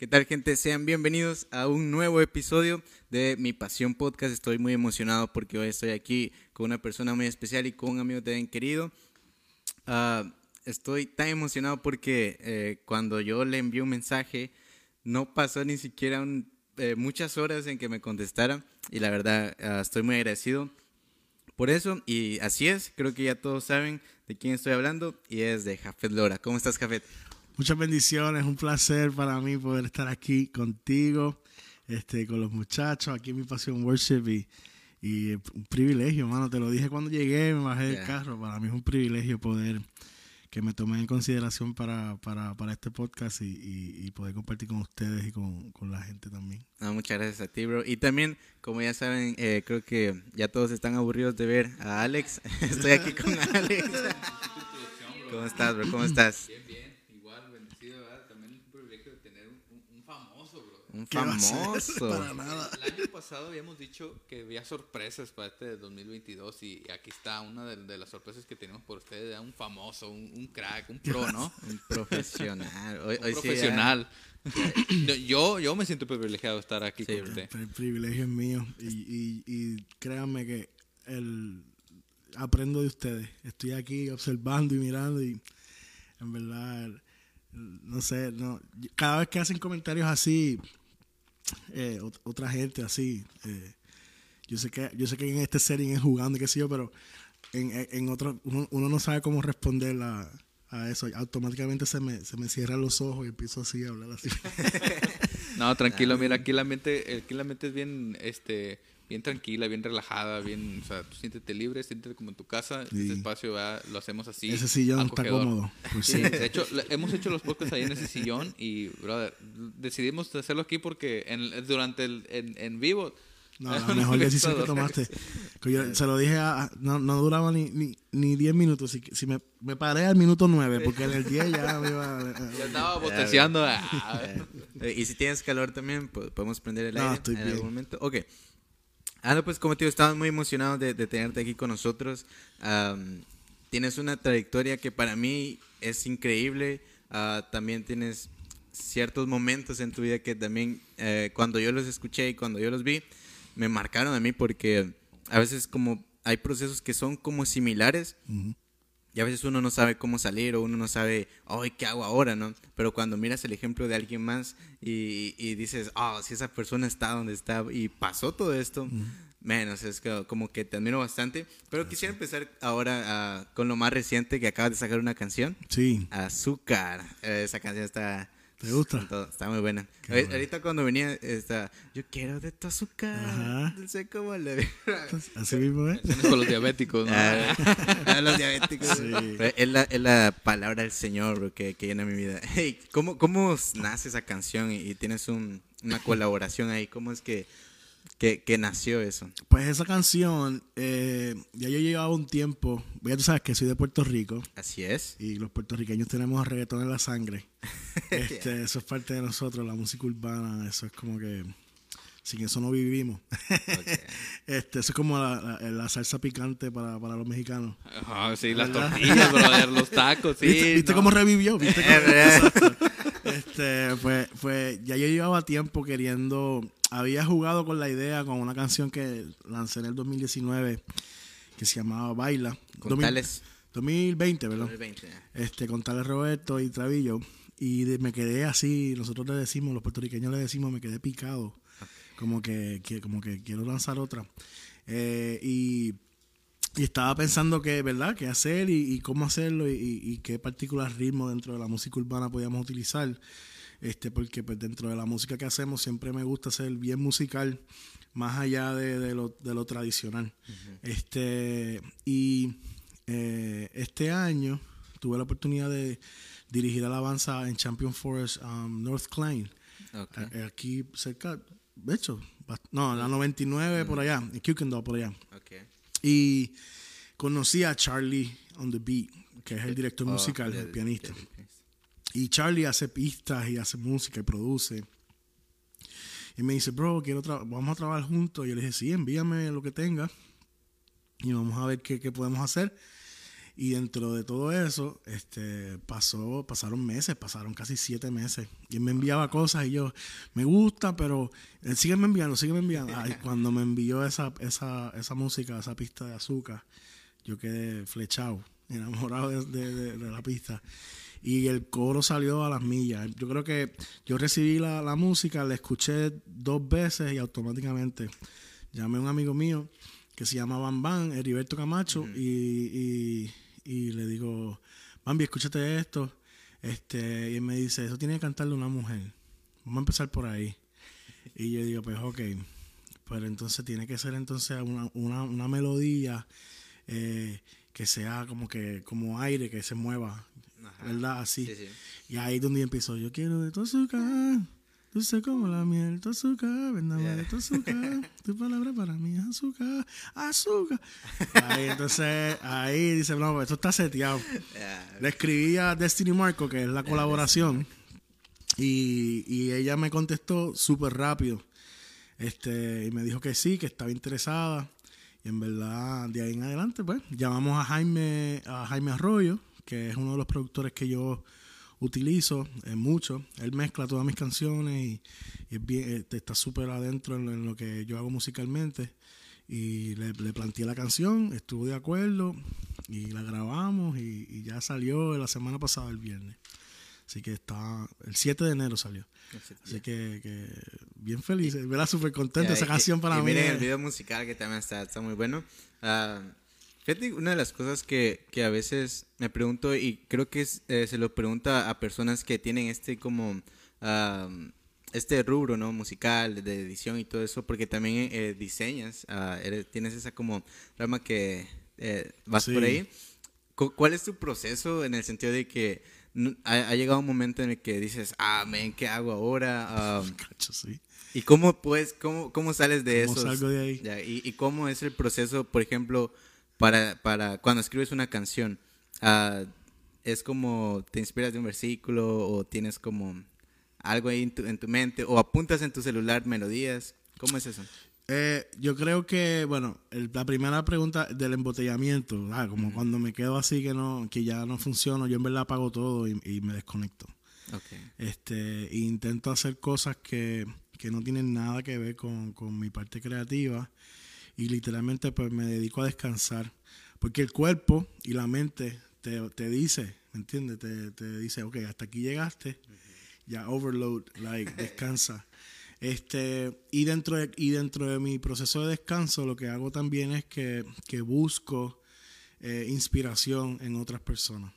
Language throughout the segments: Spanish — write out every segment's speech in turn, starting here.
¿Qué tal gente? Sean bienvenidos a un nuevo episodio de Mi Pasión Podcast. Estoy muy emocionado porque hoy estoy aquí con una persona muy especial y con un amigo también querido. Ah, estoy tan emocionado porque eh, cuando yo le envié un mensaje no pasó ni siquiera eh, muchas horas en que me contestara y la verdad ah, estoy muy agradecido por eso y así es, creo que ya todos saben de quién estoy hablando y es de Jafet Lora. ¿Cómo estás Jafet? Muchas bendiciones, un placer para mí poder estar aquí contigo, este, con los muchachos, aquí en mi Pasión Worship y, y un privilegio, mano, te lo dije cuando llegué, me bajé del carro, para mí es un privilegio poder que me tomen en consideración para, para, para este podcast y, y, poder compartir con ustedes y con, con la gente también. muchas gracias a ti, bro. Y también, como ya saben, eh, creo que ya todos están aburridos de ver a Alex. Estoy aquí con Alex. ¿Cómo estás, bro? ¿Cómo estás? Bien, bien. Un famoso. Para nada. El año pasado habíamos dicho que había sorpresas para este 2022 y aquí está una de, las sorpresas que tenemos por ustedes, un famoso, un, crack, un pro, ¿no? un profesional. un profesional. yo, yo me siento privilegiado de estar aquí con usted. El, privilegio es mío y, y, créanme que el, aprendo de ustedes. Estoy aquí observando y mirando y en verdad no sé, no, cada vez que hacen comentarios así, eh, otra gente así. Eh, yo sé que yo sé que en este setting es jugando y qué sé yo, pero en, en otro uno, no sabe cómo responder a, a eso. Automáticamente se me, se me cierran los ojos y empiezo así a hablar así. no, tranquilo, mira, aquí la mente, aquí la mente es bien, este, bien tranquila, bien relajada, bien, o sea, tú siéntete libre, siéntete como en tu casa, este espacio lo hacemos así. Ese sillón está cómodo. Pues sí. de hecho, hemos hecho los podcasts ahí en ese sillón y, brother, decidimos hacerlo aquí porque en, durante el, en, en vivo... No, la mejor decisión que tomaste. se lo dije, a, no, no duraba ni 10 ni, ni minutos. Si, si me, me, paré al minuto 9, porque en el 10 ya me iba. ya estaba boteceando. y si tienes calor también, podemos prender el aire en algún momento. Ok. Ah, pues como te digo, estamos muy emocionados de, tenerte aquí con nosotros. tienes una trayectoria que para mí es increíble. Ah, también tienes ciertos momentos en tu vida que también eh, cuando yo los escuché y cuando yo los vi, me marcaron a mí porque a veces como hay procesos que son como similares. Y a veces uno no sabe cómo salir o uno no sabe, ay, ¿qué hago ahora? ¿no? Pero cuando miras el ejemplo de alguien más y, y dices, oh, si esa persona está donde está y pasó todo esto, menos, es como que te admiro bastante. Pero quisiera empezar ahora ah, con lo más reciente que acabas de sacar una canción. Sí. Azúcar. Eh, esa canción está ¿Te gusta? Está muy buena. Ahorita cuando venía, está, yo quiero de tu azúcar. Ajá. No sé cómo le Así mismo, ¿eh? Con los diabéticos, ¿no? Ah, los diabéticos. Sí. Es, la, es la palabra del Señor que, que llena mi vida. Hey, ¿cómo, ¿Cómo nace esa canción y, tienes un, una colaboración ahí? ¿Cómo es que ¿Qué, nació eso? Pues esa canción, eh, ya yo llevaba un tiempo, ya tú sabes que soy de Puerto Rico. Así es. Y los puertorriqueños tenemos reggaetón en la sangre. este, Eso es parte de nosotros, la música urbana, eso es como que sin eso no vivimos. este, eso es como la, salsa picante para, los mexicanos. sí, las tortillas, brother, los tacos, sí. ¿Viste, cómo revivió? ¿Viste cómo, este, pues, pues ya yo llevaba tiempo queriendo había jugado con la idea con una canción que lancé en el 2019 que se llamaba Baila. Con 2020, ¿verdad? 2020. Este, con Tales Roberto y Travillo. Y me quedé así, nosotros le decimos, los puertorriqueños le decimos, me quedé picado. Como que, como que quiero lanzar otra. Eh, y, estaba pensando que, ¿verdad? Qué hacer y, cómo hacerlo y, y, qué particular ritmo dentro de la música urbana podíamos utilizar este, porque pues dentro de la música que hacemos siempre me gusta ser bien musical, más allá de, lo, de lo, tradicional. este, y eh, este año tuve la oportunidad de dirigir alabanza en Champion Forest um, North Klein, eh, aquí cerca, de hecho, no, la 99 por allá, en Kukendall por allá. Y conocí a Charlie on the Beat, que es el director oh, musical, el pianista. Y Charlie hace pistas y hace música y produce. Y me dice, bro, quiero vamos a trabajar juntos. Y yo le dije, sí, envíame lo que tenga. Y vamos a ver qué, podemos hacer. Y dentro de todo eso, este, pasó, pasaron meses, pasaron casi siete meses. Y él me enviaba cosas y yo, me gusta, pero él sigue me enviando, sigue me enviando. Ay, cuando me envió esa, esa, esa música, esa pista de azúcar, yo quedé flechado, enamorado de, la pista. Y el coro salió a las millas. Yo creo que yo recibí la, la música, la escuché dos veces y automáticamente llamé a un amigo mío que se llama Bam Bam, Heriberto Camacho, y y le digo, Bambi, escúchate esto. Este, y él me dice, eso tiene que cantarle una mujer. Vamos a empezar por ahí. Y yo digo, pues ok, pero entonces tiene que ser entonces una, una, una melodía eh, que sea como que como aire que se mueva, ¿verdad? Así. Y ahí es donde empiezo, yo quiero de tu azúcar. Dulce como la miel, tu azúcar, vendame de tu azúcar, tu palabra para mí es azúcar, azúcar. Ahí, entonces, ahí dice, no, pues, esto está seteado. Le escribí a Destiny Marco, que es la colaboración, y, y ella me contestó súper rápido. Este, y me dijo que sí, que estaba interesada. Y en verdad, de ahí en adelante, pues, llamamos a Jaime, a Jaime Arroyo, que es uno de los productores que yo utilizo en mucho. Él mezcla todas mis canciones y, eh, está súper adentro en, lo que yo hago musicalmente. Y le, planteé la canción, estuvo de acuerdo y la grabamos y, ya salió la semana pasada, el viernes. Así que está, el 7 de enero salió. Así que, bien feliz, verá súper contento esa canción para mí. Miren el video musical que también está, está muy bueno. Uh, Fíjate, una de las cosas que, que, a veces me pregunto y creo que eh, se lo pregunta a personas que tienen este como este rubro no musical de edición y todo eso porque también eh, diseñas ah, tienes esa como rama que eh, vas por ahí. ¿cuál es tu proceso en el sentido de que ha, llegado un momento en el que dices ah men qué hago ahora y cómo pues cómo cómo sales de eso de ahí y, y cómo es el proceso por ejemplo para, para cuando escribes una canción, uh, es como te inspiras de un versículo o tienes como algo ahí en tu, mente o apuntas en tu celular melodías. ¿Cómo es eso? Eh, yo creo que, bueno, la primera pregunta del embotellamiento, ah, como cuando me quedo así que no que ya no funciona, yo en verdad apago todo y, me desconecto. Okay. Este, intento hacer cosas que, que, no tienen nada que ver con, con mi parte creativa y literalmente pues me dedico a descansar. Porque el cuerpo y la mente te, te dice, ¿me entiendes? Te, te, dice, ok, hasta aquí llegaste, ya overload, like, descansa. Este, y dentro de, y dentro de mi proceso de descanso, lo que hago también es que, que busco eh, inspiración en otras personas,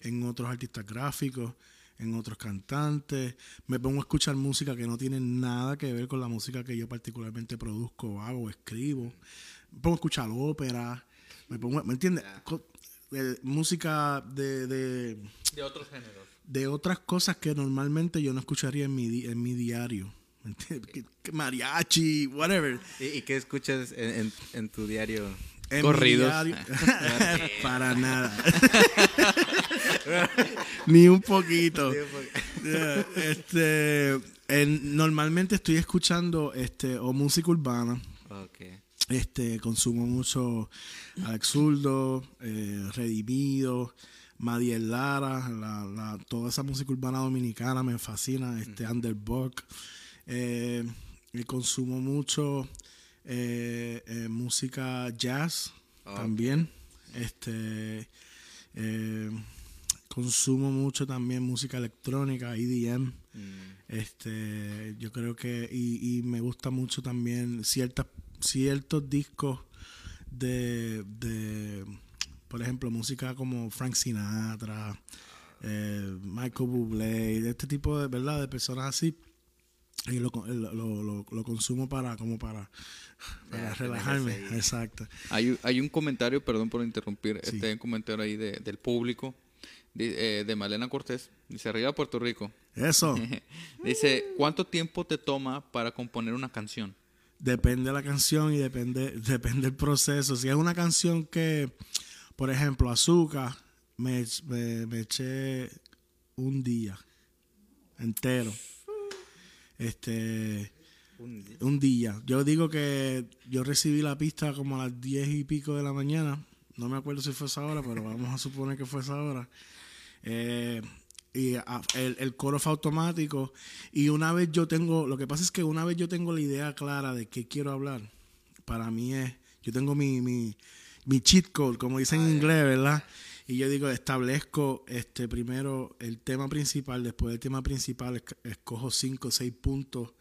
en otros artistas gráficos, en otros cantantes. Me pongo a escuchar música que no tiene nada que ver con la música que yo particularmente produzco, hago, escribo. Me pongo a escuchar ópera. Me pongo, ¿me entiendes? Eh, música de, de, de otros géneros. De otras cosas que normalmente yo no escucharía en mi, en mi diario. Mariachi, whatever. ¿Y, qué escuchas en, en, tu diario? En Corridos. Para nada. Ni un poquito. este, normalmente estoy escuchando este o música urbana. Este, consumo mucho Alex Zurdo, eh, Redimido, Madiel Lara, la, toda esa música urbana dominicana me fascina, este Underbuck. Eh, consumo mucho eh, eh, música jazz también. Este consumo mucho también música electrónica, EDM. Mm. Este, yo creo que y, y, me gusta mucho también ciertas ciertos discos de, de por ejemplo, música como Frank Sinatra, eh, Michael Bublé, de este tipo de verdad de personas así y lo, lo, lo, consumo para como para, relajarme. exacto. Hay, hay un comentario perdón por interrumpir este hay un comentario ahí de, del público de, eh, de Malena Cortés, dice arriba Puerto Rico. Eso. dice, ¿cuánto tiempo te toma para componer una canción? Depende de la canción y depende, depende del proceso. Si es una canción que, por ejemplo, Azúcar, me, me, eché un día entero. Este, un día. Yo digo que yo recibí la pista como a las diez y pico de la mañana no me acuerdo si fue esa hora, pero vamos a suponer que fue esa hora. Eh, y el, el, coro fue automático. Y una vez yo tengo, lo que pasa es que una vez yo tengo la idea clara de qué quiero hablar, para mí es, yo tengo mi, mi, mi cheat code, como dicen en ah, inglés, ¿verdad? Y yo digo, establezco este primero el tema principal, después del tema principal escojo cinco o seis puntos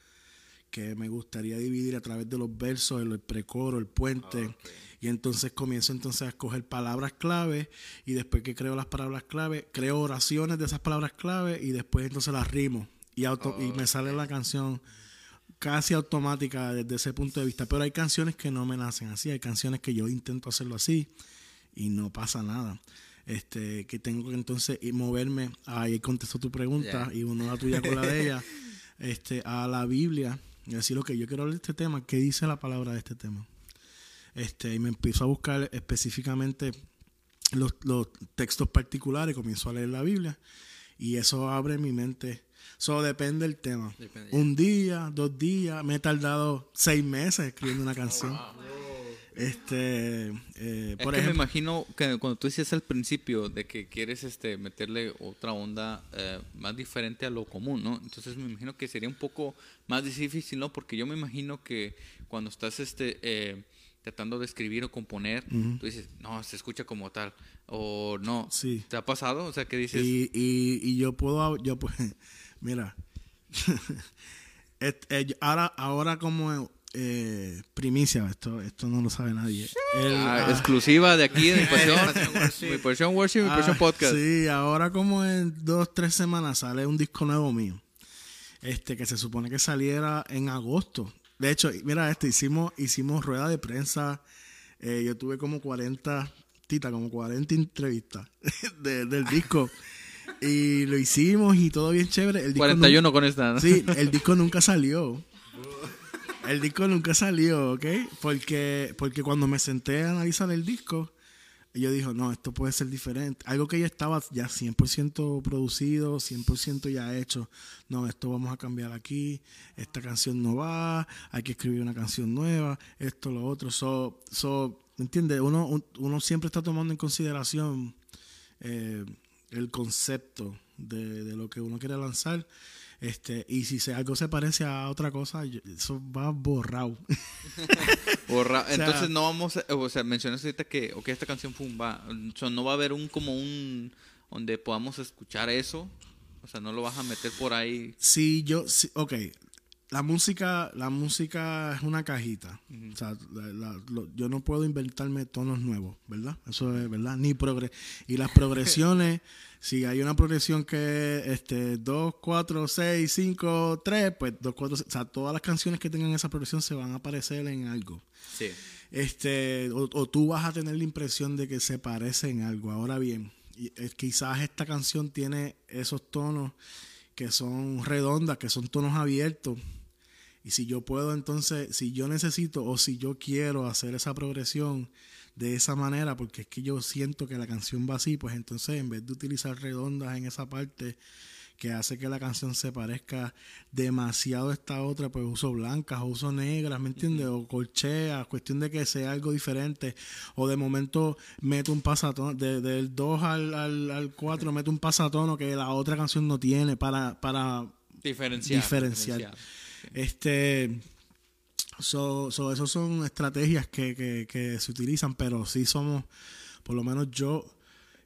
que me gustaría dividir a través de los versos, el precoro, el puente. Ah, y entonces comienzo entonces a escoger palabras clave y después que creo las palabras clave, creo oraciones de esas palabras clave y después entonces las rimo. Y, auto, y me sale la canción casi automática desde ese punto de vista. Pero hay canciones que no me nacen así, hay canciones que yo intento hacerlo así y no pasa nada. Este, que tengo que entonces moverme, ahí contesto tu pregunta y uno la tuya con la de ella, este, a la Biblia y decir, ok, yo quiero hablar de este tema, ¿qué dice la palabra de este tema? Este, y me empiezo a buscar específicamente los, textos particulares, comienzo a leer la Biblia y eso abre mi mente. Eso depende del tema. Un día, dos días, me he tardado seis meses escribiendo una canción. Este, eh, por ejemplo, me imagino que cuando tú decías al principio de que quieres este meterle otra onda eh, más diferente a lo común, ¿no? Entonces me imagino que sería un poco más difícil, ¿no? Porque yo me imagino que cuando estás este eh, tratando de escribir o componer, tú dices, no, se escucha como tal, o no. Sí. ¿Te ha pasado? O sea, que dices... Y, y, y yo puedo, yo pues, mira, ahora, ahora como eh, primicia, esto, esto no lo sabe nadie. Ah, ah, exclusiva de aquí, de mi porción, worship, mi porción ah, podcast. Sí, ahora como en dos, tres semanas sale un disco nuevo mío. Este, que se supone que saliera en agosto. De hecho, mira este, hicimos, hicimos rueda de prensa. Eh, yo tuve como 40, tita, como 40 entrevistas del disco. Y lo hicimos y todo bien chévere. El 41 con esta. Sí, el disco nunca salió. El disco nunca salió, ¿ok? Porque, porque cuando me senté a analizar el disco, yo dije, no, esto puede ser diferente. Algo que ya estaba ya 100% producido, 100% ya hecho. No, esto vamos a cambiar aquí. Esta canción no va. Hay que escribir una canción nueva. Esto, lo otro. So, so ¿entiendes? Uno, uno siempre está tomando en consideración eh, el concepto de, de, lo que uno quiere lanzar. Este, y si se, algo se parece a otra cosa, eso va borrado. borrado. Entonces no vamos, a, o sea, mencionas ahorita que, ok, esta canción fue va, o no va a haber un como un donde podamos escuchar eso. O sea, no lo vas a meter por ahí. Sí, yo, sí, ok. La música, la música es una cajita. O sea, yo no puedo inventarme tonos nuevos, ¿verdad? Eso es verdad. Ni progre y las progresiones si hay una progresión que este 2, 4, 6, 5, 3, pues 2, 4, 6, o sea, todas las canciones que tengan esa progresión se van a aparecer en algo. Sí. Este, o, tú vas a tener la impresión de que se parece en algo. Ahora bien, quizás esta canción tiene esos tonos que son redondas, que son tonos abiertos. Y si yo puedo entonces, si yo necesito o si yo quiero hacer esa progresión, de esa manera, porque es que yo siento que la canción va así, pues entonces en vez de utilizar redondas en esa parte que hace que la canción se parezca demasiado a esta otra, pues uso blancas o uso negras, ¿me entiendes? O colcheas, cuestión de que sea algo diferente. O de momento meto un pasatono, del 2 al, al, 4 meto un pasatono que la otra canción no tiene para, para diferenciar. diferenciar. Este So, so esas son estrategias que, que, se utilizan, pero sí somos, por lo menos yo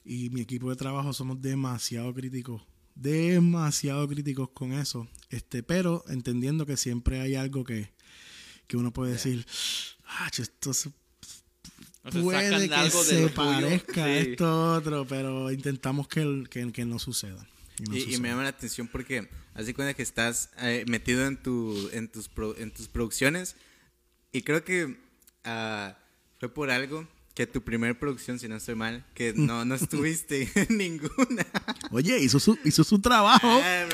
y mi equipo de trabajo somos demasiado críticos, demasiado críticos con eso. Este, pero entendiendo que siempre hay algo que, que uno puede decir, ah, esto se, puede que se parezca a esto otro, pero intentamos que, que, que no suceda. Y, me llama la atención porque hace cuenta que estás eh, metido en, tu, en, tus en tus producciones y creo que uh, fue por algo que tu primer producción, si no estoy mal, que no, no estuviste en ninguna. Oye, hizo su, hizo su trabajo. Ah,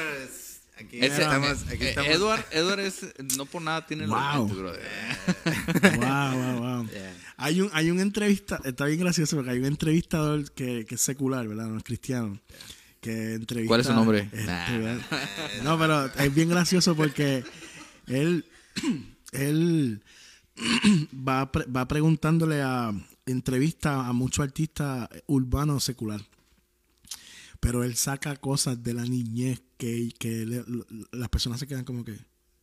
aquí, estamos, aquí eh, estamos. Edward, Edward es, no por nada tiene wow. wow, wow, wow. Hay un, hay un entrevista, está bien gracioso porque hay un entrevistador que, que es secular, ¿verdad? No es cristiano que entrevista. ¿Cuál es su nombre? Este, no, pero es bien gracioso porque él, él va, va preguntándole a, entrevista a muchos artistas urbanos secular. Pero él saca cosas de la niñez que, que las personas se quedan como que,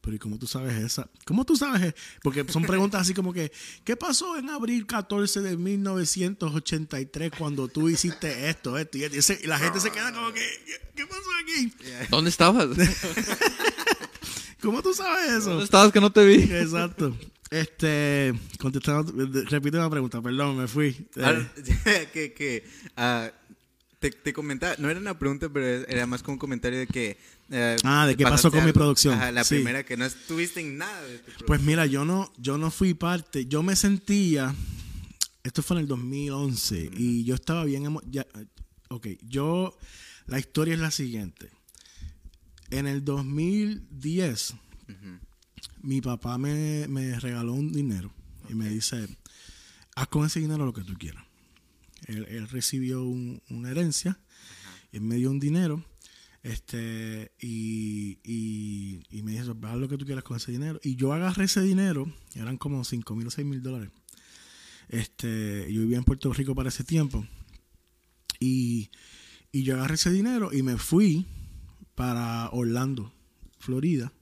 pero ¿y cómo tú sabes esa? ¿Cómo tú sabes? Porque son preguntas así como que, ¿qué pasó en abril 14 de 1983 cuando tú hiciste esto, esto y la gente se queda como que, ¿qué pasó aquí? ¿Dónde estabas? ¿Cómo tú sabes eso? ¿Dónde estabas que no te vi? Exacto. Este, contestando, repite una pregunta, perdón, me fui. que, que, uh, te, te, comentaba, no era una pregunta, pero era más como un comentario de que... Uh, ah, de qué pasó con mi producción. Ajá, la primera, que no estuviste en nada de tu Pues mira, yo no, yo no fui parte, yo me sentía, esto fue en el 2011, y yo estaba bien, ya, ok, yo, la historia es la siguiente. En el 2010, mi papá me, regaló un dinero y me dice, haz con ese dinero lo que tú quieras. Él, recibió una herencia y me dio un dinero este y, y, me dijo, haz lo que tú quieras con ese dinero. Y yo agarré ese dinero, eran como 5 mil o 6 mil dólares. Este, yo vivía en Puerto Rico para ese tiempo. Y, y yo agarré ese dinero y me fui para Orlando, Florida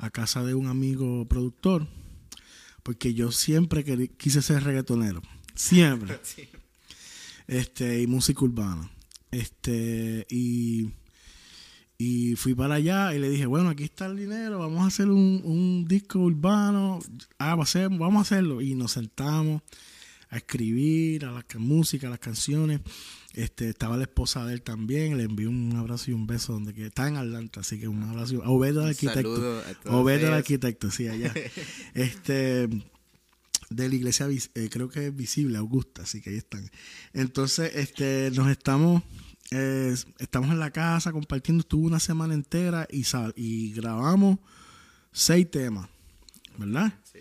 a casa de un amigo productor, porque yo siempre quise ser reggaetonero. Siempre. Este, y música urbana. Este, y, y fui para allá y le dije, bueno, aquí está el dinero, vamos a hacer un, disco urbano, ah, vamos a hacerlo. Y nos sentamos a escribir, a la música, a las canciones. Este, estaba la esposa de él también, le envió un abrazo y un beso donde que está en Atlanta, así que un abrazo. A Obed el arquitecto. Obed el arquitecto, sí, allá. este de la iglesia eh, creo que es visible, Augusta, así que ahí están. Entonces, este, nos estamos, eh, estamos en la casa compartiendo, estuvo una semana entera y, y grabamos seis temas, ¿verdad? Sí.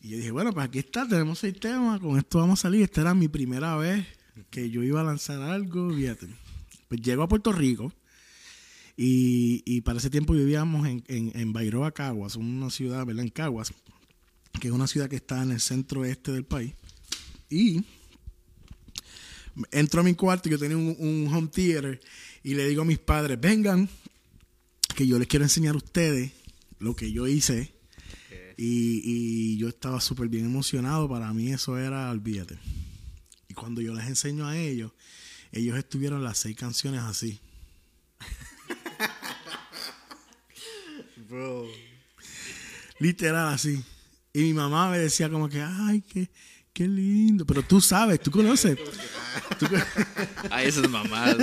Y yo dije, bueno, pues aquí está, tenemos seis temas, con esto vamos a salir. Esta era mi primera vez que yo iba a lanzar algo, fíjate. Pues llego a Puerto Rico y, y para ese tiempo vivíamos en, en, en Bairoa, Caguas, una ciudad, ¿verdad? En Caguas, que es una ciudad que está en el centro este del país. Y entro a mi cuarto, yo tenía un, un home theater y le digo a mis padres, vengan, que yo les quiero enseñar a ustedes lo que yo hice. Y, y yo estaba súper bien emocionado. Para mí eso era, olvídate cuando yo les enseño a ellos, ellos estuvieron las seis canciones así. Bro. Literal así. Y mi mamá me decía como que, ay, qué, qué lindo. Pero tú sabes, tú conoces. ay, eso es mamá.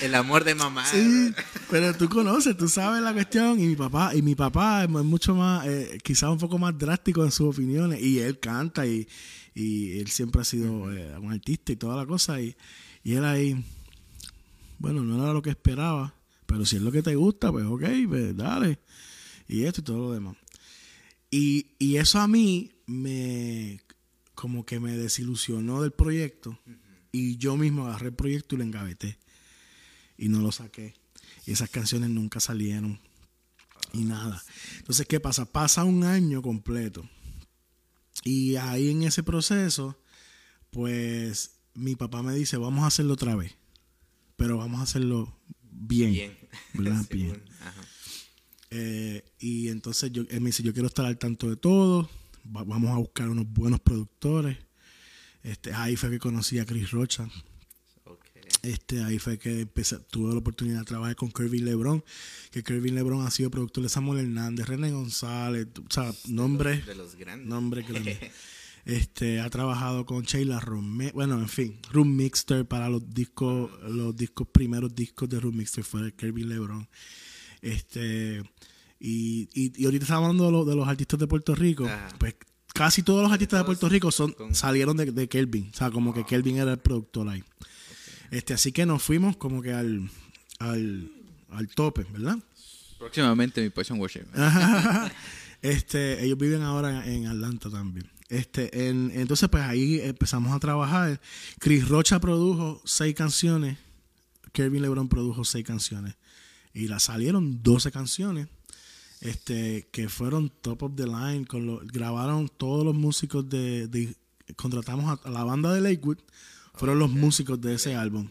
El amor de mamá. Sí, pero tú conoces, tú sabes la cuestión. Y mi papá, y mi papá es mucho más, eh, quizás un poco más drástico en sus opiniones. Y él canta y, y él siempre ha sido eh, un artista y toda la cosa y, y él ahí, bueno, no era lo que esperaba, pero si es lo que te gusta, pues ok, pues dale, y esto y todo lo demás. Y, y eso a mí me, como que me desilusionó del proyecto y yo mismo agarré el proyecto y lo engaveté y no lo saqué. Y esas canciones nunca salieron y nada. Entonces, ¿qué pasa? Pasa un año completo y ahí en ese proceso, pues mi papá me dice, vamos a hacerlo otra vez, pero vamos a hacerlo bien. Bien. ¿verdad? bien. Eh, y entonces yo, él me dice, yo quiero estar al tanto de todo, vamos a buscar unos buenos productores. Este, ahí fue que conocí a Chris Rocha. Este, ahí fue que empecé, tuve la oportunidad de trabajar con Kirby Lebron, que Kirby Lebron ha sido productor de Samuel Hernández, René González, o sea, nombres, de los. Nombres este, ha trabajado con Sheila Romero, bueno, en fin, Room Mixter para los discos, los discos primeros discos de Room Mixter fue Kirby Lebron. Este, y, y, ahorita estamos hablando de, los artistas de Puerto Rico, pues casi todos los artistas de Puerto Rico son, salieron de, de Kelvin, o sea, como que Kelvin era el productor ahí. Este, así que nos fuimos como que al, al, al tope, ¿verdad? Próximamente mi position worship. este, ellos viven ahora en Atlanta también. Este, en, entonces, pues ahí empezamos a trabajar. Chris Rocha produjo seis canciones. Kevin LeBron produjo seis canciones. Y la salieron 12 canciones. Este, que fueron top of the line. Con lo, grabaron todos los músicos de, contratamos a, la banda de Lakewood, fueron los músicos de ese álbum.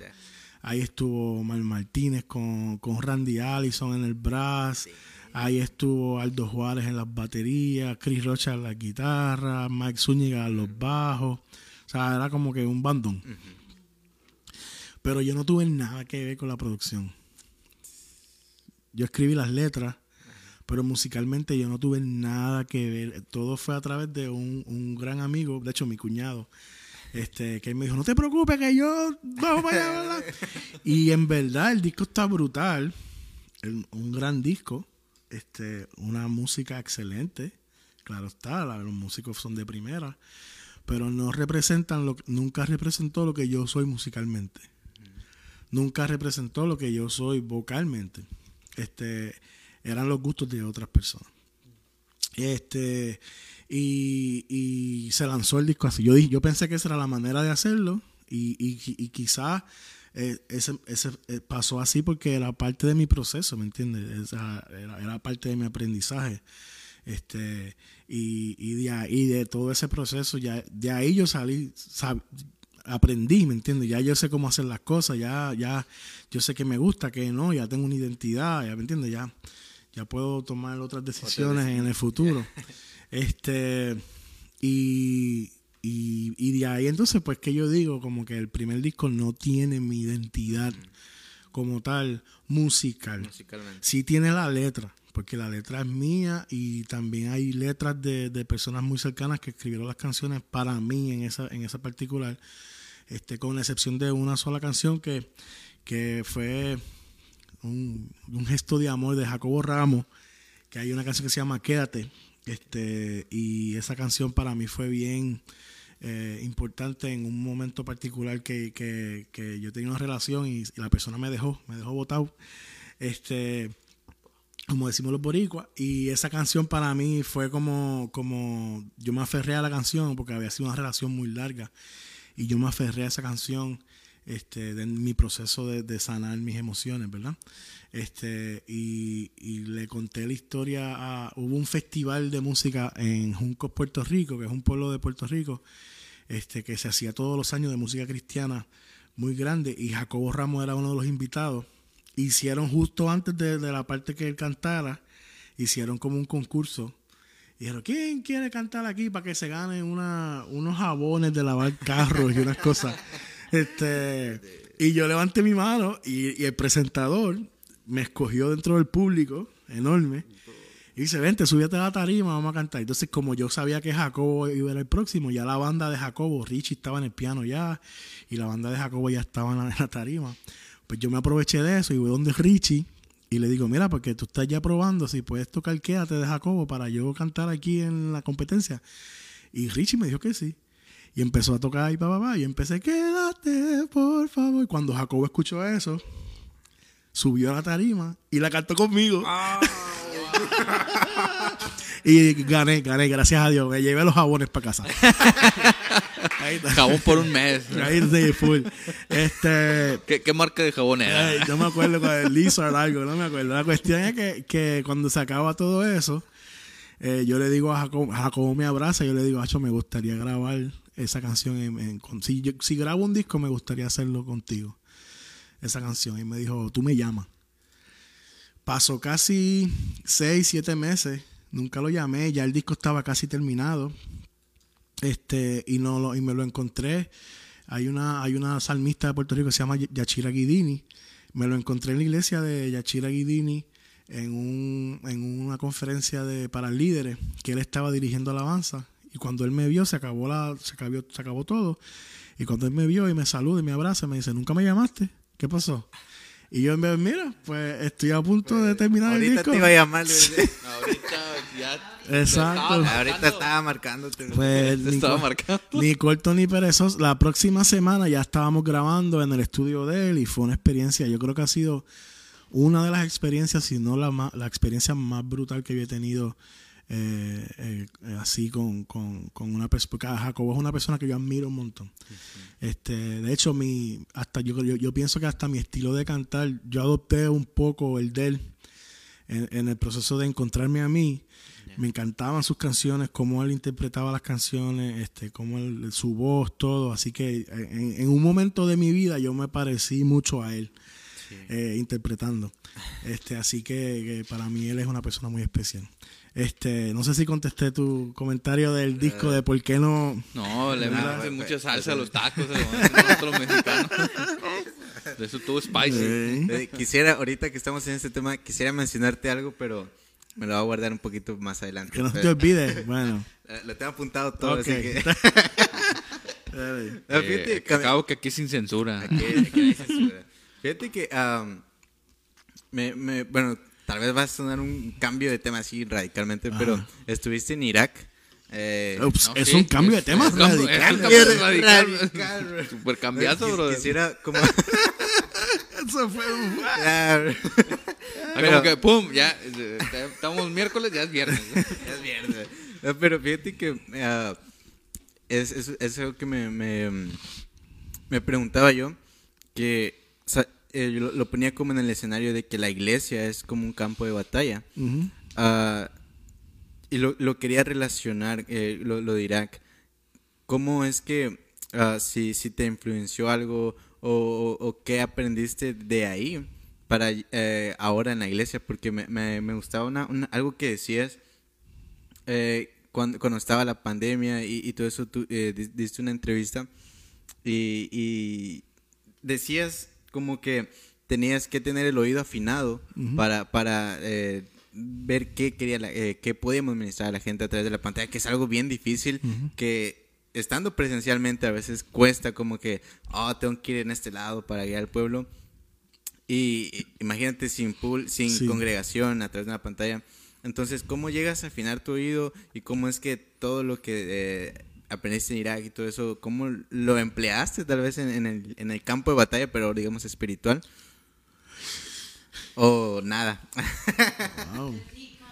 Ahí estuvo Mal Martínez con, con Randy Allison en el brass. Ahí estuvo Aldo Juárez en las baterías, Chris Rocha en la guitarra, Mike Zúñiga en los bajos. O sea, era como que un bandón. Pero yo no tuve nada que ver con la producción. Yo escribí las letras, pero musicalmente yo no tuve nada que ver. Todo fue a través de un, un gran amigo, de hecho mi cuñado, este, que me dijo, no te preocupes que yo vamos para allá, y en verdad el disco está brutal, un gran disco, este, una música excelente, claro está, los músicos son de primera, pero no representan, lo, nunca representó lo que yo soy musicalmente. Nunca representó lo que yo soy vocalmente. Este, eran los gustos de otras personas. Este, y, se lanzó el disco así. Yo, yo pensé que esa era la manera de hacerlo y, y, quizás eh, ese, ese, eh, pasó así porque era parte de mi proceso, ¿me entiendes? Era, era, parte de mi aprendizaje. Este, y, y, de ahí, de todo ese proceso, ya de ahí yo salí, aprendí, ¿me entiendes? Ya yo sé cómo hacer las cosas, ya, ya yo sé que me gusta, que no, ya tengo una identidad, ya, ¿me entiendes? Ya, ya puedo tomar otras decisiones en el futuro. este, y, y, de ahí entonces, pues que yo digo, como que el primer disco no tiene mi identidad como tal musical. Musicalmente. Sí tiene la letra, porque la letra es mía y también hay letras de, de, personas muy cercanas que escribieron las canciones para mí en esa, en esa particular, este, con excepción de una sola canción que, que fue un, gesto de amor de Jacobo Ramos, que hay una canción que se llama Quédate, este, y esa canción para mí fue bien eh, importante en un momento particular que, que, yo tenía una relación y, la persona me dejó, me dejó botado, este, como decimos los boricuas, y esa canción para mí fue como, como, yo me aferré a la canción porque había sido una relación muy larga, y yo me aferré a esa canción este, de mi proceso de, sanar mis emociones, ¿verdad? Este, y, le conté la historia hubo un festival de música en Juncos, Puerto Rico, que es un pueblo de Puerto Rico, este, que se hacía todos los años de música cristiana muy grande, y Jacobo Ramos era uno de los invitados. Hicieron justo antes de, la parte que él cantara, hicieron como un concurso. Y dijeron, ¿quién quiere cantar aquí para que se ganen una, unos jabones de lavar carros y unas cosas? Este, y yo levanté mi mano y, el presentador me escogió dentro del público, enorme. Y dice, vente, súbete a la tarima, vamos a cantar. Entonces, como yo sabía que Jacobo iba a ser el próximo, ya la banda de Jacobo, Richie estaba en el piano ya, y la banda de Jacobo ya estaba en la, tarima. Pues yo me aproveché de eso y voy donde Richie y le digo, mira, porque tú estás ya probando, si puedes tocar Quédate de Jacobo para yo cantar aquí en la competencia. Y Richie me dijo que sí. Y empezó a tocar ahí, papá, pa, y empecé, quédate, por favor. Y cuando Jacobo escuchó eso, subió a la tarima y la cantó conmigo. Ah, y gané, gané, gracias a Dios. Me llevé los jabones para casa. Jabón por un mes. Ahí sí, full. Este, ¿Qué, marca de jabón era? no me acuerdo con el Lizard algo, no me acuerdo. La cuestión es que, que cuando se acaba todo eso, eh, yo le digo a Jacobo, Jacobo me abraza, yo le digo, Hacho, me gustaría grabar esa canción. En, si, si grabo un disco, me gustaría hacerlo contigo. Esa canción. Y me dijo, tú me llamas. Pasó casi seis, siete meses. Nunca lo llamé. Ya el disco estaba casi terminado. Este, y no lo, y me lo encontré. Hay una, hay una salmista de Puerto Rico que se llama Yachira Guidini. Me lo encontré en la iglesia de Yachira Guidini en, un, en una conferencia de, para líderes que él estaba dirigiendo alabanza y cuando él me vio, se acabó, la, se acabó, se acabó todo. Y cuando él me vio y me saluda y me abraza, me dice, ¿nunca me llamaste? ¿Qué pasó? Y yo me mira, pues estoy a punto de terminar el disco. Ahorita te iba a llamar. ahorita ya. Exacto. ahorita estaba marcándote. Pues ni, estaba marcando. ni corto ni perezoso. La próxima semana ya estábamos grabando en el estudio de él y fue una experiencia, yo creo que ha sido una de las experiencias, si no la, la experiencia más brutal que había tenido eh, eh, así con, con, con una persona. Jacobo es una persona que yo admiro un montón. este De hecho, mi hasta yo, yo, pienso que hasta mi estilo de cantar, yo adopté un poco el de él en, el proceso de encontrarme a mí. Me encantaban sus canciones, cómo él interpretaba las canciones, este, cómo él, su voz, todo. Así que en, un momento de mi vida yo me parecí mucho a él. Eh, interpretando. Este, así que, para mí él es una persona muy especial. Este, no sé si contesté tu comentario del disco de por qué no. No, le meten mucha salsa a los tacos a los mexicanos. Eso todo spicy. Eh, quisiera, ahorita que estamos en este tema, quisiera mencionarte algo, pero me lo voy a guardar un poquito más adelante. Que no te olvides, bueno. Eh, lo tengo apuntado todo, así que... eh, que acabo que aquí sin censura. Aquí, hay censura. Fíjate que, me, me, bueno, tal vez va a sonar un cambio de tema así radicalmente, pero estuviste en Irak. Eh, Ups, es un cambio de tema radical. Es un cambio radical. radical. Super cambiazo, bro. Quisiera como... Eso fue un... Claro. Pero, como que, pum, ya, estamos miércoles, ya es viernes. ya es viernes. Pero fíjate que uh, es, es, es, algo que me, me, me preguntaba yo, que o sea, eh, yo lo, ponía como en el escenario de que la iglesia es como un campo de batalla. Uh y lo, lo, quería relacionar, eh, lo, lo, de Irak. ¿Cómo es que uh, si, si te influenció algo o, o, qué aprendiste de ahí para eh, ahora en la iglesia? Porque me, me, me gustaba una, algo que decías eh, cuando, cuando estaba la pandemia y, y todo eso, tú eh, diste una entrevista y, y decías como que tenías que tener el oído afinado para, para eh, ver qué quería eh, qué podíamos ministrar a la gente a través de la pantalla, que es algo bien difícil, que estando presencialmente a veces cuesta como que, oh, tengo que ir en este lado para guiar al pueblo. Y imagínate sin pool, sin congregación a través de una pantalla. Entonces, ¿cómo llegas a afinar tu oído y cómo es que todo lo que eh, aprendiste en Irak y todo eso, cómo lo empleaste tal vez en, el, en el campo de batalla, pero digamos espiritual? O nada. wow.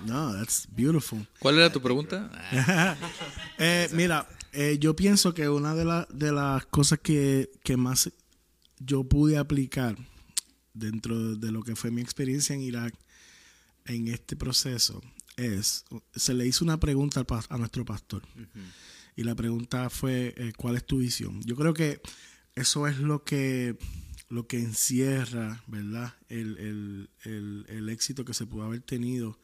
No, that's beautiful. ¿Cuál era tu pregunta? eh, mira, eh, yo pienso que una de, de las cosas que, que, más yo pude aplicar dentro de lo que fue mi experiencia en Irak en este proceso es, se le hizo una pregunta a nuestro pastor. Y la pregunta fue, eh, ¿cuál es tu visión? Yo creo que eso es lo que lo que encierra, ¿verdad? El, éxito que se pudo haber tenido.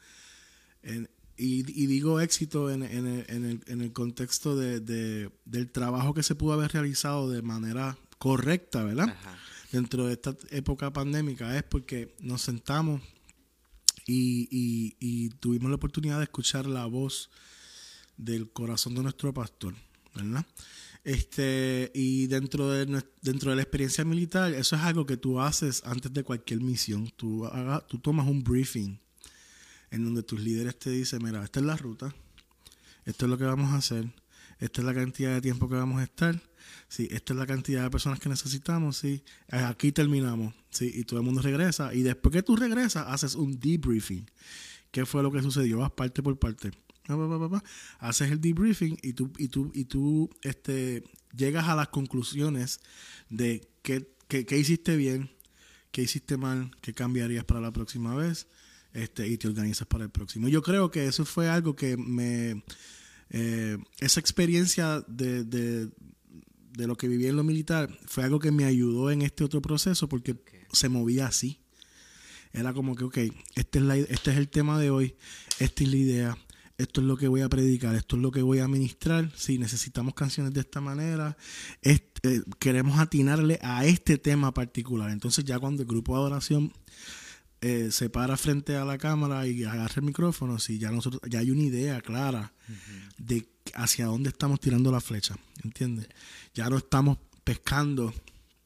y, digo éxito en, el, contexto de, del trabajo que se pudo haber realizado de manera correcta, ¿verdad? Dentro de esta época pandémica es porque nos sentamos y, y tuvimos la oportunidad de escuchar la voz del corazón de nuestro pastor, ¿verdad? Este, y dentro de, dentro de la experiencia militar, eso es algo que tú haces antes de cualquier misión. Tú, haga, tú tomas un briefing en donde tus líderes te dicen, mira, esta es la ruta, esto es lo que vamos a hacer, esta es la cantidad de tiempo que vamos a estar, sí, esta es la cantidad de personas que necesitamos, sí, aquí terminamos, sí, y todo el mundo regresa. Y después que tú regresas, haces un debriefing. ¿Qué fue lo que sucedió? Vas parte por parte haces el debriefing y tú, y tú, y tú este, llegas a las conclusiones de qué, qué, hiciste bien, qué hiciste mal, qué cambiarías para la próxima vez este, y te organizas para el próximo. Yo creo que eso fue algo que me... Eh, esa experiencia de, de, de, lo que viví en lo militar fue algo que me ayudó en este otro proceso porque se movía así. Era como que, ok, este es, la, este es el tema de hoy, esta es la idea, esto es lo que voy a predicar, esto es lo que voy a ministrar, si necesitamos canciones de esta manera, eh, queremos atinarle a este tema particular. Entonces ya cuando el grupo de adoración eh, se para frente a la cámara y agarra el micrófono, si ya nosotros ya hay una idea clara de hacia dónde estamos tirando la flecha, ¿entiendes? Ya no estamos pescando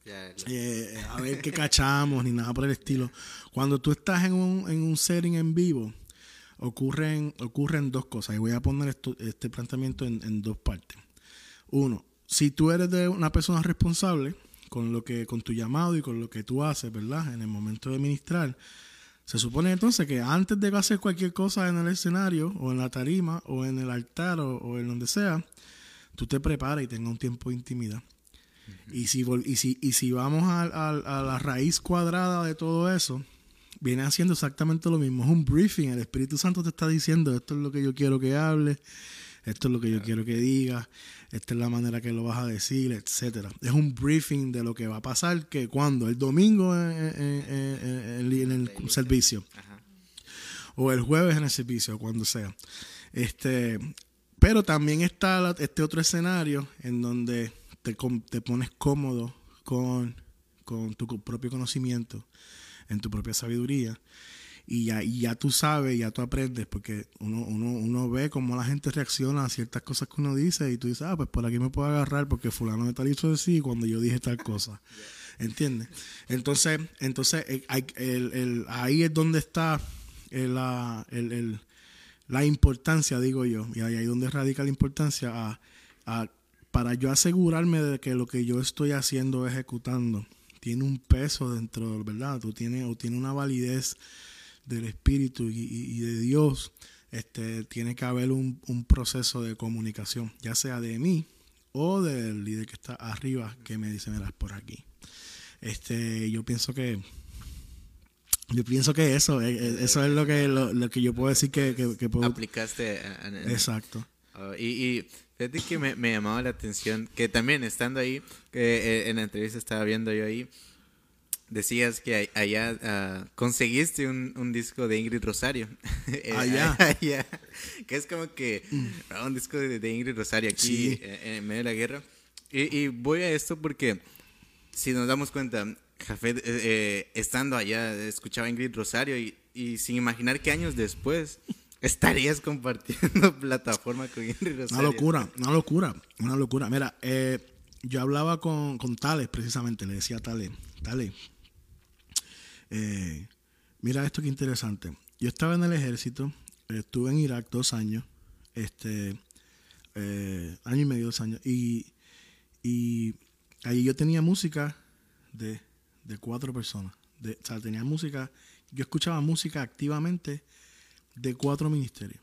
eh, a ver qué cachamos ni nada por el estilo. Cuando tú estás en un, en un setting en vivo, ocurren, ocurren dos cosas. Y voy a poner este planteamiento en, dos partes. Uno, si tú eres de una persona responsable con lo que, con tu llamado y con lo que tú haces, ¿verdad? En el momento de ministrar, se supone entonces que antes de hacer cualquier cosa en el escenario, o en la tarima, o en el altar, o, en donde sea, tú te preparas y tengas un tiempo de intimidad. y, si, y, si, y si vamos a, a la raíz cuadrada de todo eso, viene haciendo exactamente lo mismo. Es un briefing. El Espíritu Santo te está diciendo, esto es lo que yo quiero que hable, esto es lo que yo quiero que diga, esta es la manera que lo vas a decir, etcétera. Es un briefing de lo que va a pasar, que cuando el domingo en, el servicio o el jueves en el servicio, cuando sea. Este, pero también está este otro escenario en donde te, te pones cómodo con, con tu propio conocimiento, en tu propia sabiduría y ya, y ya tú sabes, ya tú aprendes, porque uno, uno, uno ve cómo la gente reacciona a ciertas cosas que uno dice y tú dices, ah, pues por aquí me puedo agarrar porque fulano me tal hizo decir cuando yo dije tal cosa. ¿Entiendes? Entonces, entonces eh, ahí es donde está eh, la, la importancia, digo yo, y ahí es donde radica la importancia a, para yo asegurarme de que lo que yo estoy haciendo, ejecutando, tiene un peso dentro, ¿verdad? Tú tienes, o tiene una validez del Espíritu y, de Dios, este, tiene que haber un, proceso de comunicación, ya sea de mí o del líder que está arriba que me dice, mira, por aquí. Este, yo pienso que yo pienso que eso, eso es lo que, lo, que yo puedo decir que, que, puedo... Aplicaste. Exacto. Oh, y, y fíjate que me, me, llamaba la atención, que también estando ahí, eh, en la entrevista estaba viendo yo ahí, decías que allá ah, conseguiste un, disco de Ingrid Rosario. Eh, allá. Que es como que mm. ah, un disco de, Ingrid Rosario aquí eh, en, medio de la guerra. Y, voy a esto porque si nos damos cuenta, Jafet, eh, estando allá, escuchaba a Ingrid Rosario y, sin imaginar que años después estarías compartiendo plataforma con Ingrid Rosario. Una locura, una locura, una locura. Mira, yo hablaba con, con Tales precisamente, le decía a Tales, Tales, eh, mira esto que interesante. Yo estaba en el ejército, estuve en Irak dos años, este, eh, año y medio, dos años, y, y ahí yo tenía música de, cuatro personas. De, o sea, tenía música, yo escuchaba música activamente de cuatro ministerios.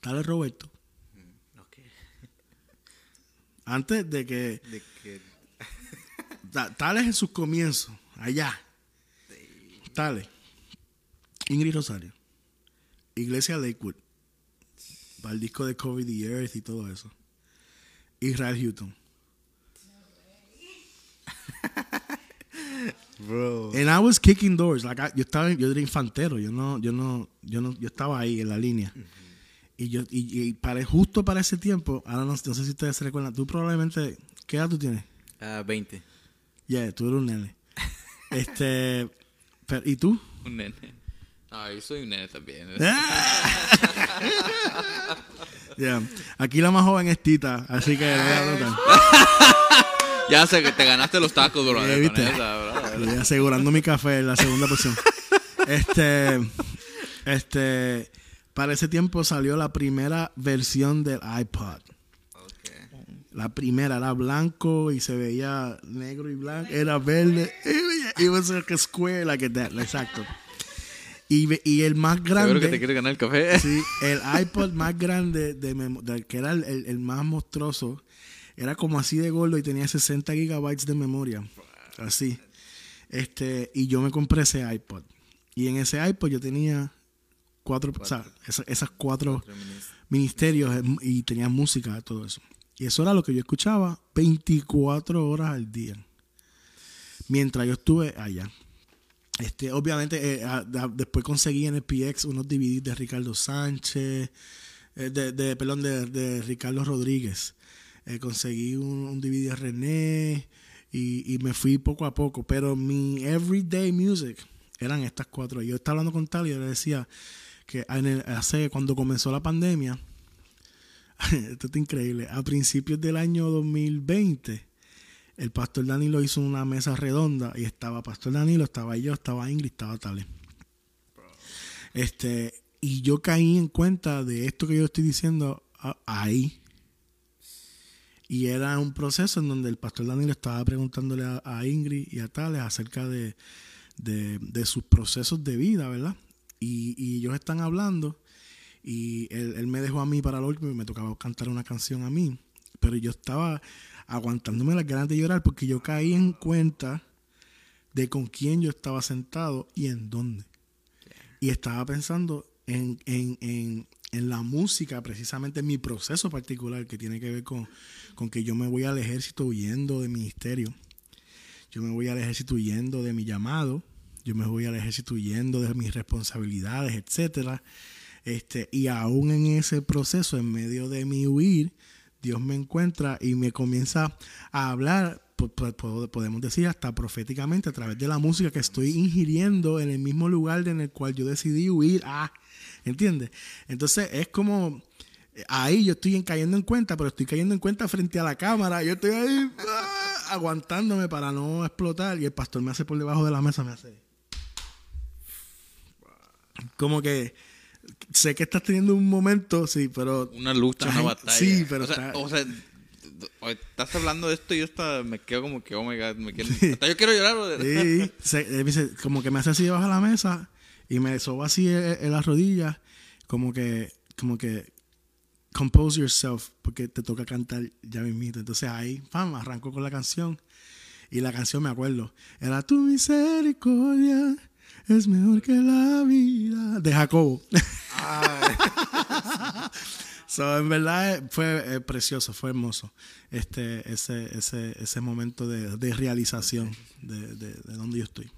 Tal es Roberto. Mm, Antes de que, de que... tal es en sus comienzos, allá. Tale, Ingrid Rosario, Iglesia Lakewood, para el disco de COVID the Earth y todo eso. Israel Houghton. Bro. And I was kicking doors. Like yo estaba, yo era infantero. Yo no, yo no, yo no, yo estaba ahí en la línea. Y yo, y, para, justo para ese tiempo, ahora no, sé si ustedes se recuerdan, tú probablemente, ¿qué edad tú tienes? Uh, 20. Yeah, tú eres un nene. este, ¿Y tú? Un nene. Ah, yo soy un nene también. Ya. Aquí la más joven es Tita, así que Ya sé que te ganaste los tacos, bro. Asegurando mi café en la segunda porción. este, este, para ese tiempo salió la primera versión del iPod. La primera era blanco y se veía negro y blanco. Era verde. It was like a square like that. Exacto. Y, y, el más grande. Seguro que te quiere ganar el café. Sí, el iPod más grande, de, que era el, el, más monstruoso, era como así de gordo y tenía 60 gigabytes de memoria. Así. Este, y yo me compré ese iPod. Y en ese iPod yo tenía cuatro, o sea, esas, cuatro, ministerios y tenía música, todo eso. Y eso era lo que yo escuchaba 24 horas al día. Mientras yo estuve allá. Este, obviamente, eh, después conseguí en el PX unos DVDs de Ricardo Sánchez, eh, de, de, perdón, de, Ricardo Rodríguez. Eh, conseguí un, DVD de René y, y, me fui poco a poco. Pero mi everyday music eran estas cuatro. Yo estaba hablando con tal y yo le decía que hace, cuando comenzó la pandemia, esto está increíble. A principios del año 2020, el pastor Danilo hizo una mesa redonda y estaba Pastor Danilo, estaba yo, estaba Ingrid, estaba Tale. Este, y yo caí en cuenta de esto que yo estoy diciendo ahí. Y era un proceso en donde el pastor Danilo estaba preguntándole a, Ingrid y a Tales acerca de, sus procesos de vida, ¿verdad? Y, y ellos están hablando y él, me dejó a mí para el último y me tocaba cantar una canción a mí. Pero yo estaba aguantándome las ganas de llorar porque yo caí en cuenta de con quién yo estaba sentado y en dónde. Y estaba pensando en, en, la música, precisamente en mi proceso particular que tiene que ver con, con que yo me voy al ejército huyendo de ministerio. Yo me voy al ejército huyendo de mi llamado. Yo me voy al ejército huyendo de mis responsabilidades, etcétera. Este, y aún en ese proceso, en medio de mi huir, Dios me encuentra y me comienza a hablar, podemos decir hasta proféticamente, a través de la música que estoy ingiriendo en el mismo lugar en el cual yo decidí huir. Ah, ¿entiendes? Entonces es como, ahí yo estoy cayendo en cuenta, pero estoy cayendo en cuenta frente a la cámara. Yo estoy ahí ah, aguantándome para no explotar y el pastor me hace por debajo de la mesa, me hace... Como que sé que estás teniendo un momento, sí, pero... Una lucha, una batalla. Sí, pero... O sea, estás hablando de esto y yo hasta me quedo como que, oh my god, me quiero... Hasta yo quiero llorar. Sí, como que me hace así debajo de la mesa y me soba así en, las rodillas, como que, como que, compose yourself, porque te toca cantar ya mismito. Entonces ahí, pam, arranco con la canción. Y la canción me acuerdo, era tu misericordia es mejor que la vida de Jacobo. so, en verdad fue eh, precioso, fue hermoso este, ese, ese, ese momento de, de realización de, de, donde yo estoy.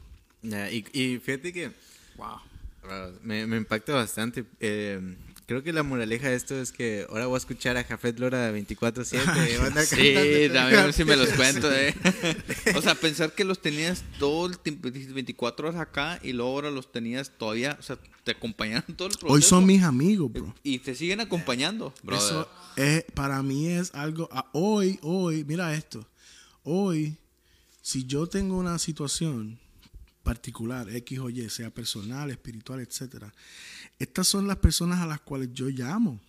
y, y, fíjate que wow, me, me impacta bastante. Eh, Creo que la moraleja de esto es que ahora voy a escuchar a Jafet Lora 24-7. sí, también si me los cuento. Eh. O sea, pensar que los tenías todo el tiempo, 24 horas acá y luego ahora los tenías todavía, o sea, te acompañaron todo el proceso. Hoy son mis amigos, bro. Y te siguen acompañando, bro. Eso es, para mí es algo, ah, hoy, hoy, mira esto, hoy, si yo tengo una situación particular, X o Y, sea personal, espiritual, etcétera, estas son las personas a las cuales yo llamo.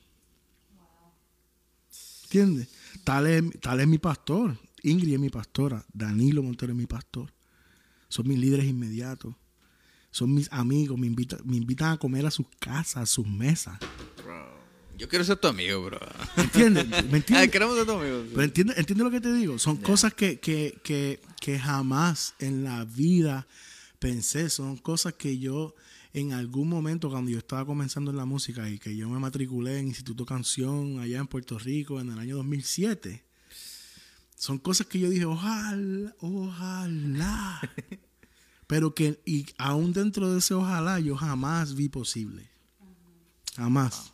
¿Entiendes? Tal es, tal es mi pastor. Ingrid es mi pastora. Danilo Montero es mi pastor. Son mis líderes inmediatos. Son mis amigos. Me invitan, me invitan a comer a sus casas, a sus mesas. Yo quiero ser tu amigo, bro. ¿Entiendes? ¿Me entiendes? queremos ser tu amigo. Pero entiende, entiende, lo que te digo. Son cosas que, que, que, que jamás en la vida pensé. Son cosas que yo en algún momento cuando yo estaba comenzando en la música y que yo me matriculé en Instituto Canción allá en Puerto Rico en el año 2007, son cosas que yo dije, ojalá, ojalá. Pero que, y aún dentro de ese ojalá, yo jamás vi posible. Jamás.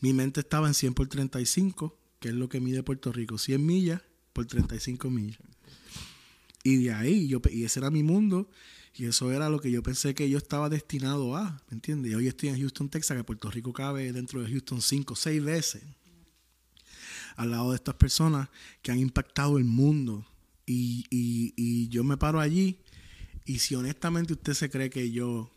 Mi mente estaba en 100 por 35, que es lo que mide Puerto Rico, 100 millas por 35 millas. Y de ahí, yo, y ese era mi mundo. Y eso era lo que yo pensé que yo estaba destinado a, ¿me entiendes? Y hoy estoy en Houston, Texas, que Puerto Rico cabe dentro de Houston cinco, seis veces. Al lado de estas personas que han impactado el mundo. Y, y, y yo me paro allí. Y si honestamente usted se cree que yo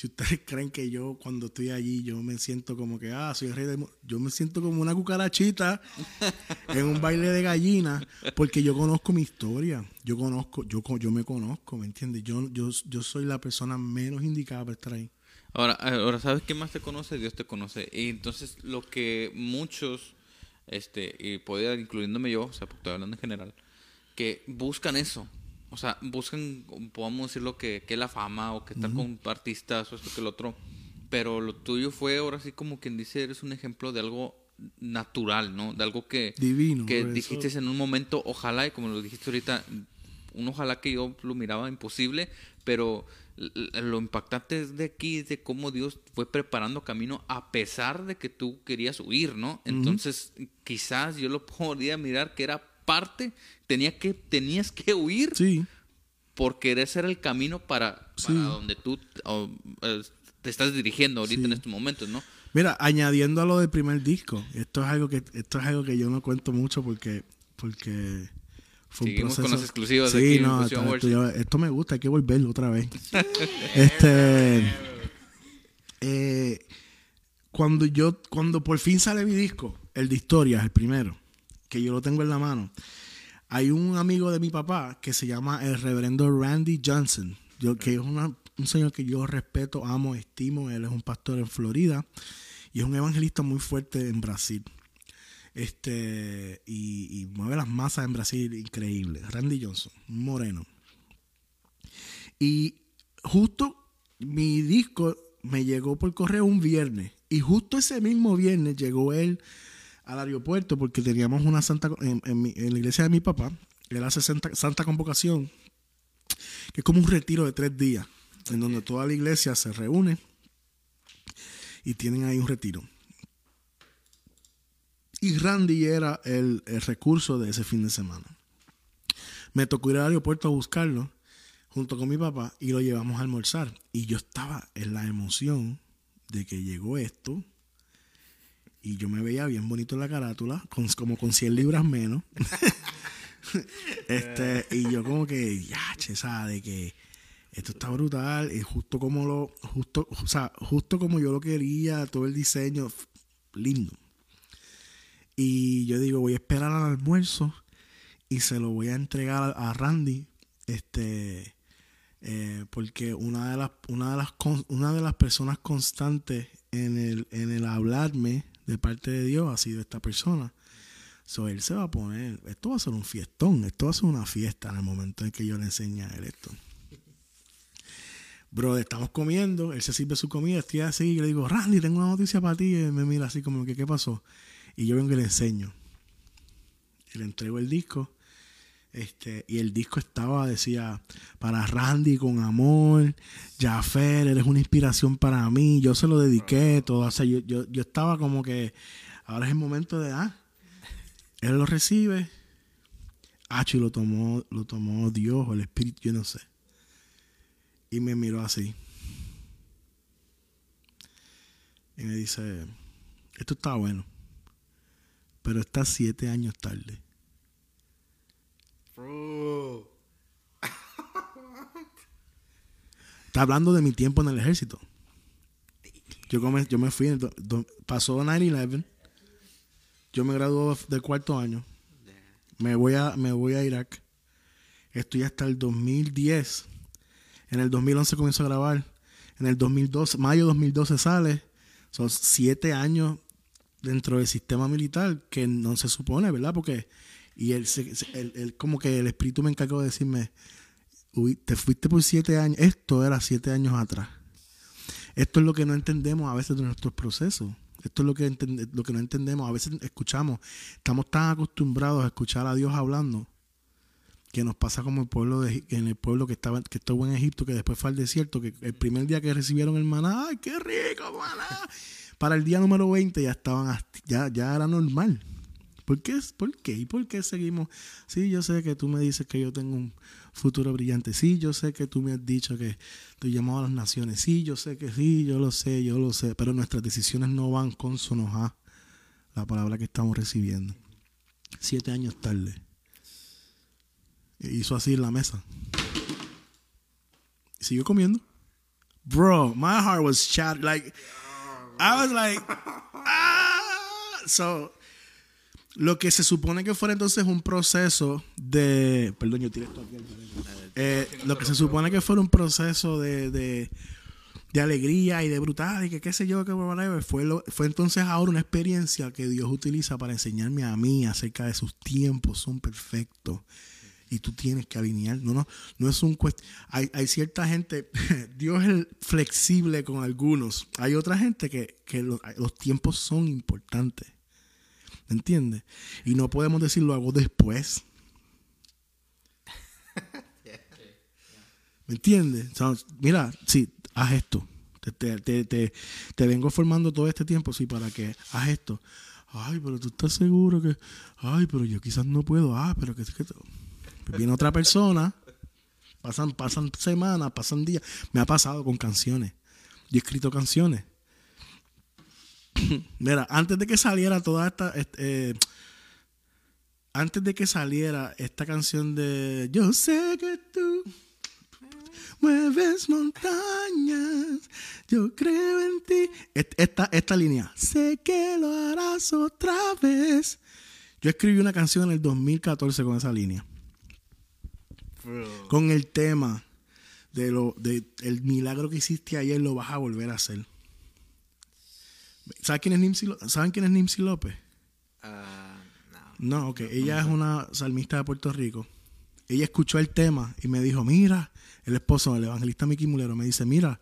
si ustedes creen que yo cuando estoy allí yo me siento como que ah soy el rey del yo me siento como una cucarachita en un baile de gallina porque yo conozco mi historia yo conozco yo yo me conozco me entiendes yo yo yo soy la persona menos indicada para estar ahí. Ahora ahora sabes quién más te conoce Dios te conoce. Y entonces lo que muchos este y podría incluyéndome yo o sea porque estoy hablando en general que buscan eso o sea, buscan, podemos decirlo, que, que la fama o que estar con artistas o esto que el otro. Pero lo tuyo fue ahora sí como quien dice, eres un ejemplo de algo natural, ¿no? De algo que, Divino, que dijiste en un momento, ojalá, y como lo dijiste ahorita, un ojalá que yo lo miraba imposible, pero lo impactante es de aquí, de cómo Dios fue preparando camino a pesar de que tú querías huir, ¿no? Entonces, quizás yo lo podría mirar que era parte, tenía que, tenías que huir sí. porque ese era el camino para, donde tú eh, te estás dirigiendo ahorita en estos momentos, ¿no? Mira, añadiendo a lo del primer disco, esto es algo que, esto es algo que yo no cuento mucho porque, porque fue un proceso. con los exclusivos de aquí no, esto, esto, me gusta, hay que volverlo otra vez. este eh, cuando yo, cuando por fin sale mi disco, el de historias, el primero, que yo lo tengo en la mano. Hay un amigo de mi papá que se llama el reverendo Randy Johnson, yo, que es un señor que yo respeto, amo, estimo. Él es un pastor en Florida y es un evangelista muy fuerte en Brasil. Este, y, mueve las masas en Brasil increíble. Randy Johnson, moreno. Y justo mi disco me llegó por correo un viernes. Y justo ese mismo viernes llegó él al aeropuerto porque teníamos una santa en, la iglesia de mi papá. Él hace santa, convocación, que es como un retiro de tres días, en donde toda la iglesia se reúne y tienen ahí un retiro. Y Randy era el, el recurso de ese fin de semana. Me tocó ir al aeropuerto a buscarlo junto con mi papá y lo llevamos a almorzar. Y yo estaba en la emoción de que llegó esto y yo me veía bien bonito en la carátula, con, como con 100 libras menos. este, y yo como que, ya, che, De que esto está brutal, y justo como lo, justo, o sea, justo como yo lo quería, todo el diseño, lindo. Y yo digo, voy a esperar al almuerzo y se lo voy a entregar a Randy, este, eh, porque una de las, una de las, una de las personas constantes en el, en el hablarme de parte de Dios ha sido esta persona. So, él se va a poner, esto va a ser un fiestón, esto va a ser una fiesta en el momento en que yo le enseñe a él esto. Bro, estamos comiendo, él se sirve su comida, estoy así y le digo, Randy, tengo una noticia para ti. Y me mira así como que, ¿qué pasó? Y yo vengo y le enseño. Y le entrego el disco. Este, y el disco estaba, decía, para Randy con amor, Jaffer, eres una inspiración para mí, yo se lo dediqué, todo. O sea, yo, yo, yo estaba como que, ahora es el momento de, ah, él lo recibe, ah, y lo tomó, lo tomó Dios o el Espíritu, yo no sé. Y me miró así. Y me dice, esto está bueno, pero está siete años tarde. Está hablando de mi tiempo en el ejército. Yo, yo me fui, pasó 9-11. Yo me gradué de cuarto año. Me voy, a, me voy a Irak. Estoy hasta el 2010. En el 2011 comienzo a grabar. En el 2012, mayo 2012 sale. Son siete años dentro del sistema militar que no se supone, ¿verdad? Porque y él, él, como que el espíritu me encargó de decirme, Uy, te fuiste por siete años. Esto era siete años atrás. Esto es lo que no entendemos a veces de nuestros procesos. Esto es lo que, lo que no entendemos. A veces escuchamos, estamos tan acostumbrados a escuchar a Dios hablando que nos pasa como el pueblo de, en el pueblo que estaba que estuvo en Egipto que después fue al desierto que el primer día que recibieron el maná ay qué rico maná para el día número 20 ya estaban ya ya era normal ¿Por qué? ¿Por qué? ¿Y por qué seguimos? Sí, yo sé que tú me dices que yo tengo un futuro brillante. Sí, yo sé que tú me has dicho que estoy llamado a las naciones. Sí, yo sé que sí, yo lo sé, yo lo sé. Pero nuestras decisiones no van consonos a la palabra que estamos recibiendo. Siete años tarde. Hizo así en la mesa. Siguió comiendo. Bro, my heart was shattered. Like, I was like, ah. So, lo que se supone que fuera entonces un proceso de. Perdón, yo tiré esto aquí. Eh, lo que se supone que fuera un proceso de, de, alegría y de brutal y que qué sé yo, que fue, fue entonces ahora una experiencia que Dios utiliza para enseñarme a mí acerca de sus tiempos, son perfectos. Y tú tienes que alinear. No, no, no es un hay, hay cierta gente, Dios es flexible con algunos. Hay otra gente que, que los tiempos son importantes. ¿Me entiendes? Y no podemos decir lo hago después. ¿Me entiendes? mira, sí, haz esto. Te, te, te, te, vengo formando todo este tiempo, sí, para que haz esto. Ay, pero tú estás seguro que. Ay, pero yo quizás no puedo. Ah, pero que. que viene otra persona. Pasan, pasan semanas, pasan días. Me ha pasado con canciones. Yo he escrito canciones Mira, antes de que saliera toda esta. Eh, antes de que saliera esta canción de Yo sé que tú mueves montañas, yo creo en ti. Esta, esta línea, sé que lo harás otra vez. Yo escribí una canción en el 2014 con esa línea. Con el tema de lo de el milagro que hiciste ayer lo vas a volver a hacer. ¿Saben quién es Nimsi, López? Ah, no. No, ok. Ella es una salmista de Puerto Rico. ella escuchó el tema y me dijo, mira, el esposo, el evangelista Mickey Mulero, me dice, mira,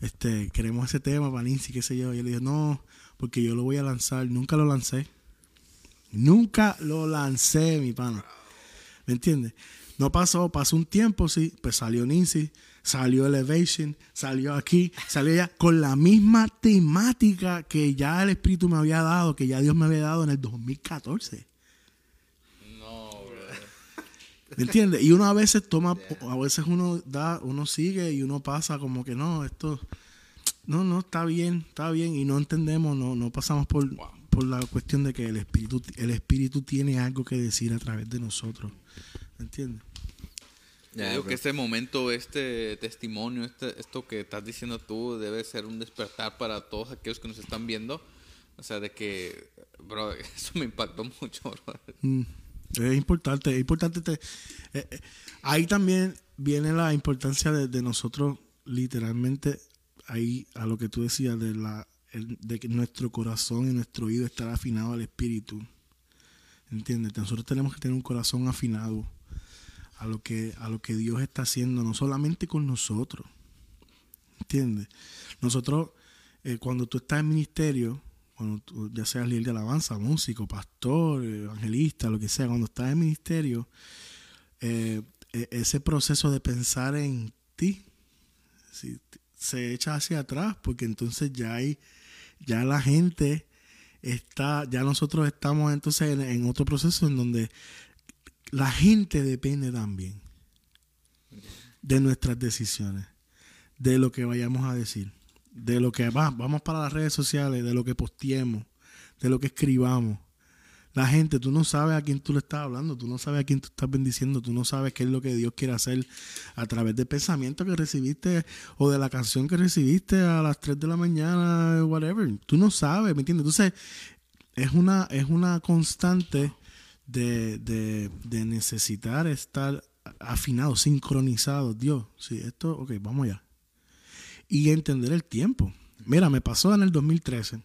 este, queremos ese tema para Nancy, qué sé yo. Y yo le dije, no, porque yo lo voy a lanzar. Nunca lo lancé. Nunca lo lancé, mi pana. ¿Me entiendes? No pasó, pasó un tiempo, sí, pues salió Nancy, salió Elevation, salió aquí, salió ya con la misma temática que ya el Espíritu me había dado, que ya Dios me había dado en el 2014. ¿Me entiendes? Y uno a veces toma, a veces uno da, uno sigue y uno pasa como que no, esto, no, no, está bien, está bien, y no entendemos, no, no pasamos por, por la cuestión de que el espíritu, el espíritu tiene algo que decir a través de nosotros. ¿Me entiendes? Ya, que este momento, este testimonio, este, esto que estás diciendo tú, debe ser un despertar para todos aquellos que nos están viendo. O sea, de que, bro, eso me impactó mucho, bro. Mm. Es importante, es importante. Eh, eh, ahí también viene la importancia de, nosotros, literalmente, ahí a lo que tú decías, de, la, de que nuestro corazón y nuestro oído estar afinado al espíritu. ¿Entiendes? Nosotros tenemos que tener un corazón afinado a lo que, a lo que Dios está haciendo, no solamente con nosotros. ¿Entiendes? Nosotros, eh, cuando tú estás en ministerio, ya seas líder de alabanza, músico, pastor, evangelista, lo que sea, cuando estás en ministerio, eh, e, ese proceso de pensar en ti se echa hacia atrás, porque entonces ya hay, ya la gente está, ya nosotros estamos entonces en, otro proceso en donde la gente depende también de nuestras decisiones, de lo que vayamos a decir de lo que va, vamos para las redes sociales, de lo que posteemos, de lo que escribamos. La gente, tú no sabes a quién tú le estás hablando, tú no sabes a quién tú estás bendiciendo, tú no sabes qué es lo que Dios quiere hacer a través del pensamiento que recibiste o de la canción que recibiste a las 3 de la mañana, whatever. Tú no sabes, ¿me entiendes? Entonces, es una, es una constante de, de, de necesitar estar afinado, sincronizado. Dios, sí, esto, ok, vamos allá y entender el tiempo. Mira, me pasó en el 2013.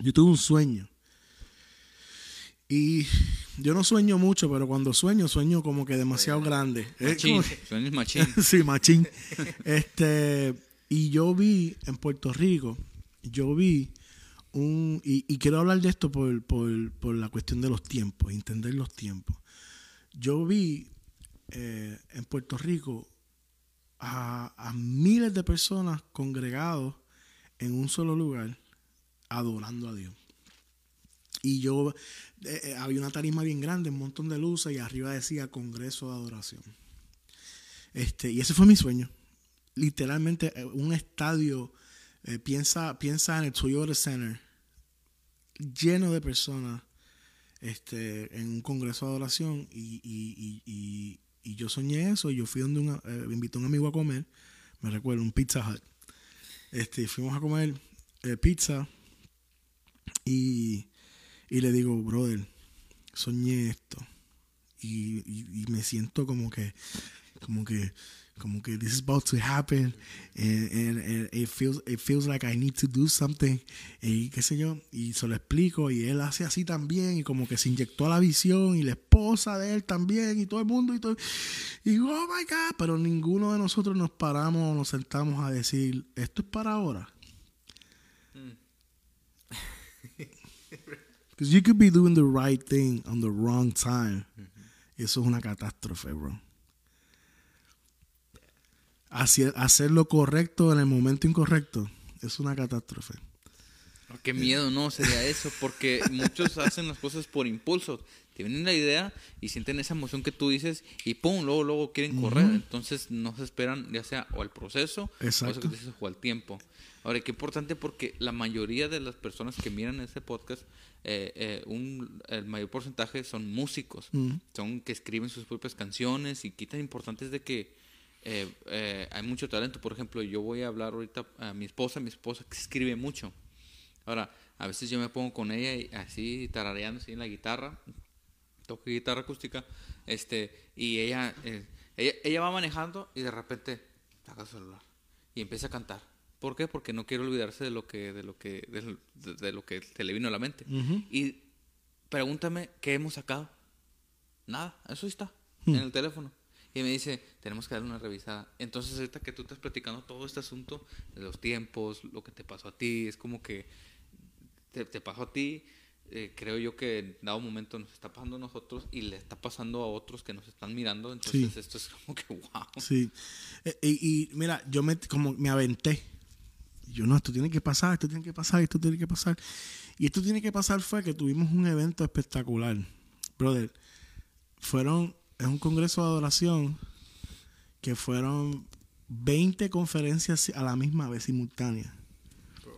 Yo tuve un sueño. Y yo no sueño mucho, pero cuando sueño, sueño como que demasiado grande. Machín. Sueños machín. sí, machín. Este, y yo vi en Puerto Rico, yo vi un. Y, quiero hablar de esto por, la cuestión de los tiempos, entender los tiempos. Yo vi eh, en Puerto Rico a, miles de personas congregados en un solo lugar adorando a Dios. Y yo, eh, eh, había una tarima bien grande, un montón de luces y arriba decía Congreso de Adoración. Este, y ese fue mi sueño. Literalmente un estadio, piensa, piensa en el Toyota Center, lleno de personas este, en un Congreso de Adoración y, y yo soñé eso, y yo fui donde un, eh, invité a un amigo a comer, me recuerdo, un Pizza Hut. Este, fuimos a comer eh, pizza y, y, le digo, brother, soñé esto. Y, y, me siento como que, como que como que this is about to happen and, and, it feels it feels like I need to do something y qué sé yo y se lo explico y él hace así también y como que se inyectó a la visión y la esposa de él también y todo el mundo y todo y oh my god pero ninguno de nosotros nos paramos nos sentamos a decir esto es para ahora because you could be doing the right thing on the wrong time. Eso es una catástrofe bro hacer, lo correcto en el momento incorrecto es una catástrofe. Qué miedo, no, sería eso, porque muchos hacen las cosas por impulso. Te viene la idea y sienten esa emoción que tú dices y pum, luego, luego quieren correr. Entonces no se esperan ya sea o al proceso o, dices, o al tiempo. Ahora, qué importante porque la mayoría de las personas que miran este podcast, eh, eh, un, el mayor porcentaje son músicos, son que escriben sus propias canciones y qué tan importante es de que eh, eh, hay mucho talento. Por ejemplo, yo voy a hablar ahorita a mi esposa, mi esposa que escribe mucho. Ahora, a veces yo me pongo con ella y así tarareando así en la guitarra, toco guitarra acústica, este, y ella, eh, ella, ella, va manejando y de repente saca el celular y empieza a cantar. ¿Por qué? Porque no quiere olvidarse de lo que, de lo que, de, lo que se le vino a la mente. Y pregúntame qué hemos sacado. Nada, eso está. en el teléfono. Y me dice, tenemos que darle una revisada. Entonces, ahorita que tú estás platicando todo este asunto de los tiempos, lo que te pasó a ti, es como que te, pasó a ti, eh, creo yo que en dado momento nos está pasando a nosotros y le está pasando a otros que nos están mirando. Entonces, esto es como que wow. Sí. Eh, y, mira, yo me, como me aventé. Yo no, esto tiene que pasar, esto tiene que pasar, esto tiene que pasar. Y esto tiene que pasar fue que tuvimos un evento espectacular. Brother, fueron es un congreso de adoración que fueron 20 conferencias a la misma vez simultánea.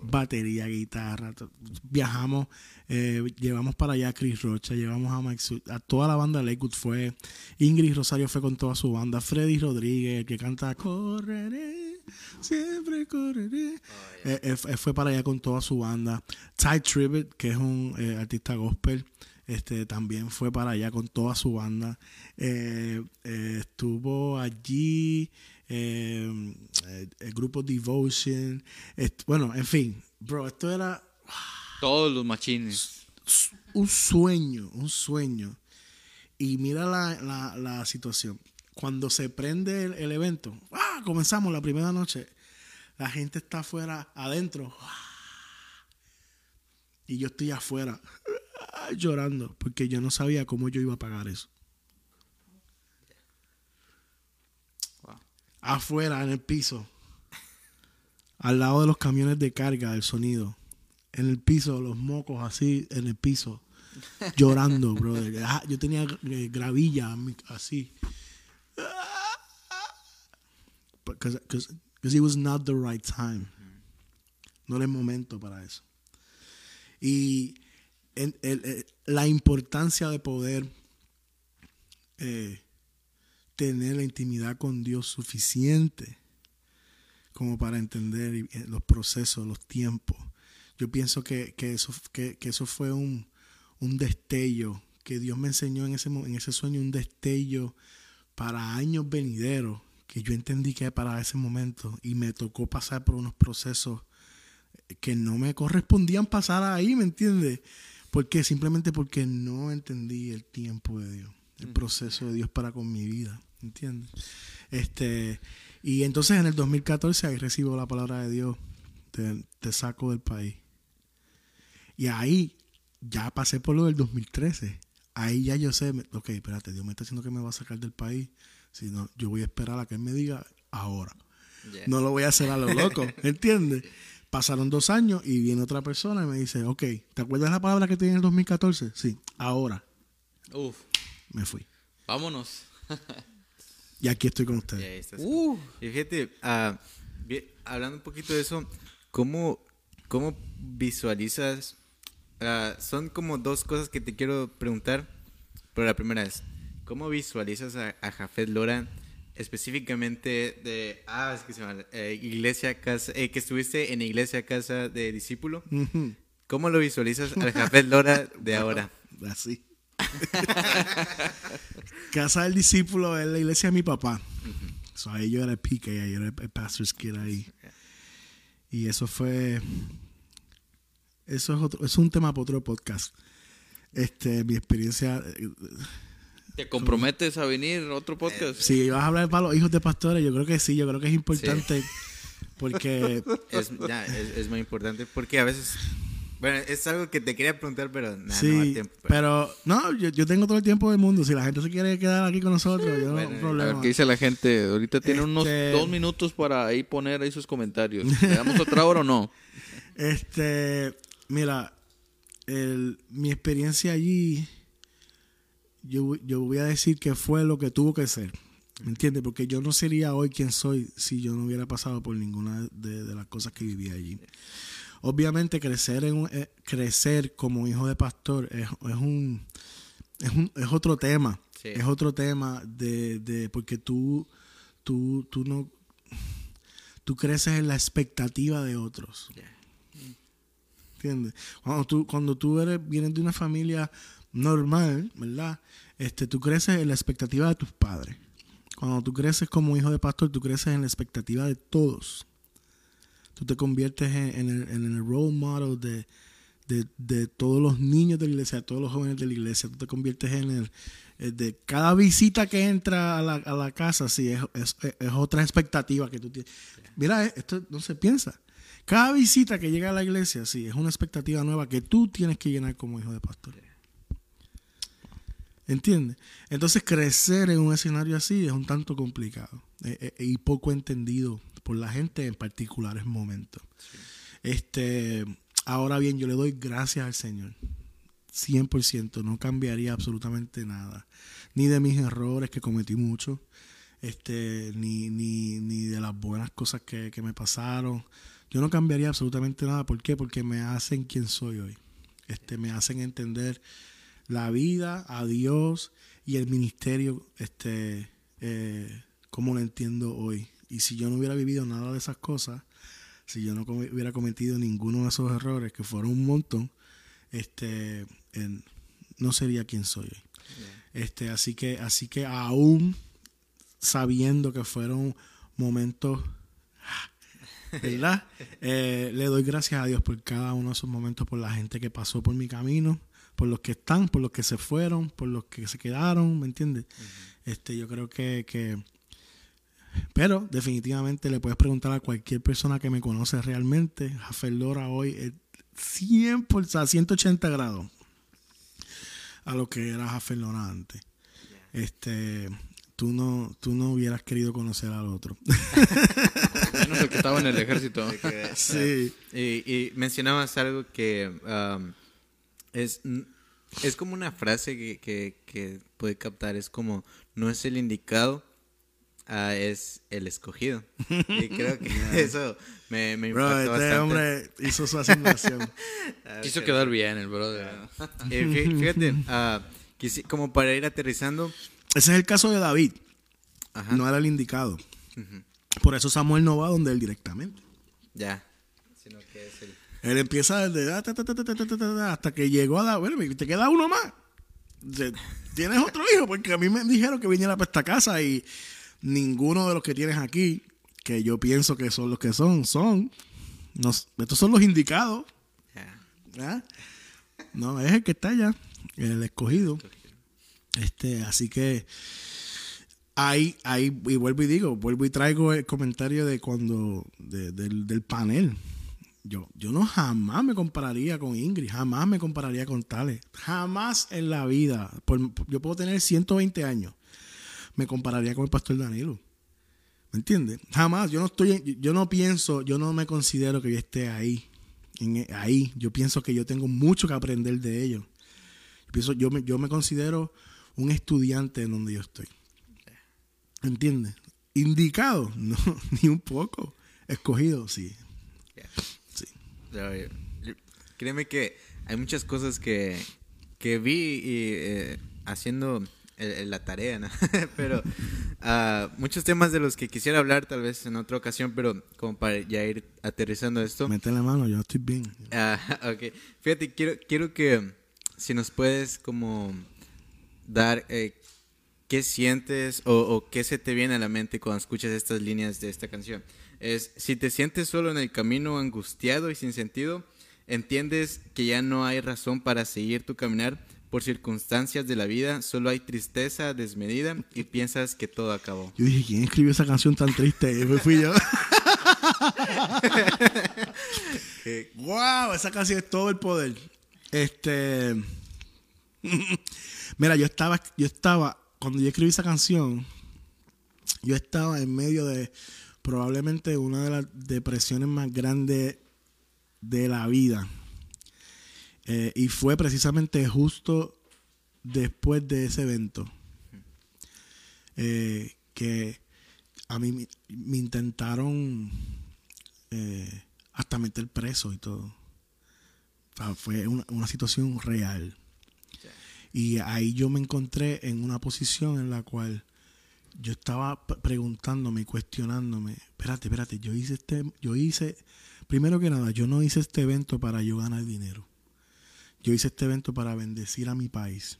Batería, guitarra, viajamos, eh, llevamos para allá a Chris Rocha, llevamos a Mike a toda la banda Lakewood fue, Ingrid Rosario fue con toda su banda, Freddy Rodríguez, que canta Correré, siempre correré, oh, eh, eh, fue para allá con toda su banda, Ty Tribbett, que es un artista gospel, este, también fue para allá con toda su banda. Eh, eh, estuvo allí eh, el grupo Devotion. bueno, en fin, bro, esto era... Todos los machines. Un sueño, un sueño. Y mira la, situación. Cuando se prende el, evento, ¡ah! comenzamos la primera noche. La gente está afuera, adentro. Y yo estoy afuera llorando porque yo no sabía cómo yo iba a pagar eso. Afuera, en el piso, al lado de los camiones de carga, del sonido, en el piso, los mocos así, en el piso, llorando, brother. Ah, yo tenía eh, gravilla así. Because it was not the right time. No era el momento para eso. Y eh, la importancia de poder eh, tener la intimidad con Dios suficiente como para entender eh, los procesos, los tiempos. Yo pienso que, eso, que, eso fue un, destello que Dios me enseñó en ese, en ese sueño, un destello para años venideros, que yo entendí que para ese momento y me tocó pasar por unos procesos que no me correspondían pasar ahí, ¿me entiendes? ¿Por qué? Simplemente porque no entendí el tiempo de Dios, el proceso de Dios para con mi vida, ¿entiendes? Este, y entonces en el 2014 ahí recibo la palabra de Dios, te, saco del país. Y ahí ya pasé por lo del 2013. Ahí ya yo sé, ok, espérate, Dios me está diciendo que me va a sacar del país. Si no, yo voy a esperar a que Él me diga ahora. No lo voy a hacer a lo loco, ¿entiendes? Pasaron dos años y viene otra persona y me dice, ok, ¿te acuerdas la palabra que tiene en el 2014? Sí, ahora. Uf. Me fui. Vámonos. y aquí estoy con ustedes. Uh. Y fíjate, ah, hablando un poquito de eso, ¿cómo, cómo visualizas? Ah, son como dos cosas que te quiero preguntar. Pero la primera es, ¿cómo visualizas a, a Jafet Lora específicamente de, ah, es que se llama, eh, iglesia, casa, eh, que estuviste en iglesia, casa de discípulo. ¿Cómo lo visualizas al Jafet Lora de ahora? Así. casa del discípulo es la iglesia de mi papá. ahí yo era el pique, yo era el pastor's kid ahí. Y eso fue, eso es, otro, es un tema para otro podcast. Este, mi experiencia eh, ¿Te comprometes a venir otro podcast? Si vas a hablar para los hijos de pastores, yo creo que sí, yo creo que es importante porque... Es, es, muy importante porque a veces... Bueno, es algo que te quería preguntar, pero nada, no hay tiempo. Pero, no, yo, yo, tengo todo el tiempo del mundo. Si la gente se quiere quedar aquí con nosotros, yo no hay problema. A ver, ¿qué dice la gente? Ahorita tiene unos este dos minutos para ahí poner ahí sus comentarios. ¿Le damos otra hora o no? Este, mira, el, mi experiencia allí yo, yo voy a decir que fue lo que tuvo que ser. ¿Me entiendes? Porque yo no sería hoy quien soy si yo no hubiera pasado por ninguna de, las cosas que viví allí. Obviamente crecer en eh, crecer como hijo de pastor es, es un, es un es otro tema. Es otro tema de, de porque tú tú tú no tú creces en la expectativa de otros. ¿Entiendes? Cuando tú cuando tú eres vienes de una familia normal, ¿verdad? Este, tú creces en la expectativa de tus padres. Cuando tú creces como hijo de pastor, tú creces en la expectativa de todos. Tú te conviertes en, el, role model de, de, todos los niños de la iglesia, de todos los jóvenes de la iglesia. Tú te conviertes en el, de cada visita que entra a la, a la casa, sí, es, es, es, otra expectativa que tú tienes. Mira, esto no se piensa. Cada visita que llega a la iglesia, sí, es una expectativa nueva que tú tienes que llenar como hijo de pastor. ¿Entiendes? Entonces crecer en un escenario así es un tanto complicado eh, eh, y poco entendido por la gente en particulares momentos. Este, ahora bien, yo le doy gracias al Señor. 100%, no cambiaría absolutamente nada. Ni de mis errores, que cometí mucho, este, ni, ni, ni de las buenas cosas que, que me pasaron. Yo no cambiaría absolutamente nada. ¿Por qué? Porque me hacen quien soy hoy. Este, me hacen entender la vida, a Dios y el ministerio, este, eh, como lo entiendo hoy. Y si yo no hubiera vivido nada de esas cosas, si yo no hubiera cometido ninguno de esos errores, que fueron un montón, este, no sería quien soy hoy. Este, así que, así que aún sabiendo que fueron momentos, ¿verdad? Eh, le doy gracias a Dios por cada uno de esos momentos, por la gente que pasó por mi camino, por los que están, por los que se fueron, por los que se quedaron, ¿me entiendes? Este, yo creo que, que, pero definitivamente le puedes preguntar a cualquier persona que me conoce realmente, Jafet Lora hoy es 100 por, 180 grados a lo que era Jafet Lora antes. Este, tú no, tú no hubieras querido conocer al otro. Menos el que estaba en el ejército. sí. Y, mencionabas algo que um, es, es como una frase que, que, puede captar, es como, no es el indicado, ah, es el escogido. Y creo que eso me, me impactó este bastante. hombre hizo su asignación. Ah, Quiso quedar bien el brother. fíjate, uh, como para ir aterrizando. Ese es el caso de David. No era el indicado. Por eso Samuel no va donde él directamente. Ya. Sino que es el él empieza desde hasta que llegó a dar, bueno, te queda uno más. Tienes otro hijo, porque a mí me dijeron que viniera para esta casa y ninguno de los que tienes aquí, que yo pienso que son los que son, son. estos son los indicados. ¿Ah? No, es el que está allá, el escogido. Este, así que ahí, ahí, y vuelvo y digo, vuelvo y traigo el comentario de cuando, del, del panel yo, yo no jamás me compararía con Ingrid, jamás me compararía con Tales, jamás en la vida. yo puedo tener 120 años, me compararía con el pastor Danilo. ¿Me entiendes? Jamás, yo no estoy, yo no pienso, yo no me considero que yo esté ahí, en, ahí. Yo pienso que yo tengo mucho que aprender de ellos. Yo, pienso, yo, me, yo me considero un estudiante en donde yo estoy. ¿Me entiendes? Indicado, no, ni un poco. Escogido, sí. Créeme que hay muchas cosas que, que vi y, eh, haciendo la tarea, ¿no? pero uh, muchos temas de los que quisiera hablar tal vez en otra ocasión, pero como para ya ir aterrizando esto. Mete la mano, yo estoy bien. Uh, ok, fíjate, quiero, quiero que si nos puedes como dar eh, qué sientes o, o, qué se te viene a la mente cuando escuchas estas líneas de esta canción es si te sientes solo en el camino angustiado y sin sentido, entiendes que ya no hay razón para seguir tu caminar por circunstancias de la vida, solo hay tristeza desmedida y piensas que todo acabó. Yo dije, ¿quién escribió esa canción tan triste? Me fui yo. wow, esa canción es todo el poder. Este Mira, yo estaba yo estaba cuando yo escribí esa canción, yo estaba en medio de probablemente una de las depresiones más grandes de la vida. Eh, y fue precisamente justo después de ese evento eh, que a mí me, intentaron eh, hasta meter preso y todo. fue una, una, situación real. Y ahí yo me encontré en una posición en la cual yo estaba preguntándome y cuestionándome, espérate, espérate, yo hice este, yo hice, primero que nada, yo no hice este evento para yo ganar dinero. Yo hice este evento para bendecir a mi país.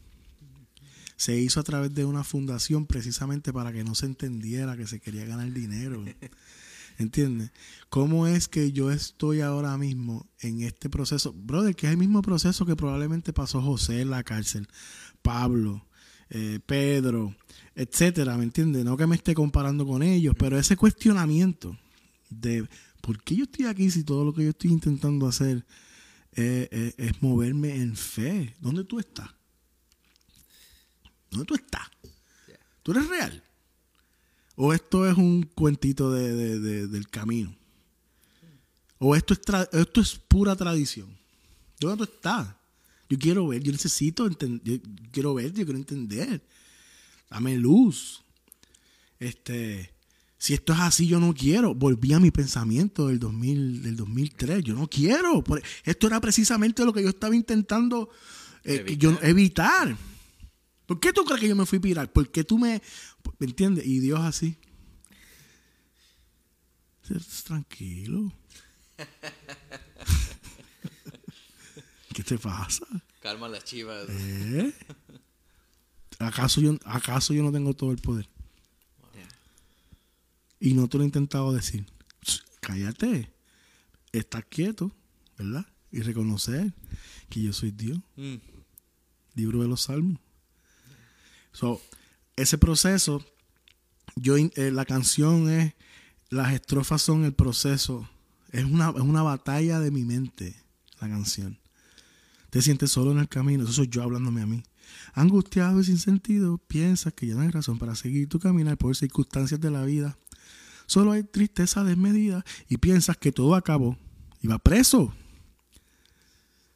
Se hizo a través de una fundación precisamente para que no se entendiera que se quería ganar dinero. ¿Entiendes? ¿Cómo es que yo estoy ahora mismo en este proceso? Brother, que es el mismo proceso que probablemente pasó José en la cárcel, Pablo, eh, Pedro, etcétera, ¿me entiendes? No que me esté comparando con ellos, pero ese cuestionamiento de por qué yo estoy aquí si todo lo que yo estoy intentando hacer es moverme en fe. ¿Dónde tú estás? ¿Dónde tú estás? ¿Tú eres real? ¿O esto es un cuentito del camino? ¿O esto es, esto es pura tradición? ¿Dónde tú estás? Yo quiero ver, yo necesito entender, yo quiero ver, yo quiero entender. Dame luz. Este, si esto es así, yo no quiero. Volví a mi pensamiento del, 2000, del 2003. Yo no quiero. Esto era precisamente lo que yo estaba intentando eh, evitar. ¿Por qué tú crees que yo me fui a pirar? ¿Por qué tú me... ¿Me entiendes? Y Dios así. Tranquilo. ¿Qué te pasa? Calma las chivas. ¿Eh? ¿Acaso yo, ¿Acaso yo no tengo todo el poder? Y no te lo he intentado decir. Cállate. Estás quieto, ¿verdad? Y reconocer que yo soy Dios. Mm. Libro de los Salmos. So, ese proceso, yo eh, la canción es, las estrofas son el proceso, es una, es una batalla de mi mente, la canción. Te sientes solo en el camino, eso soy yo hablándome a mí. Angustiado y sin sentido, piensas que ya no hay razón para seguir tu caminar por circunstancias de la vida. Solo hay tristeza desmedida y piensas que todo acabó y va preso.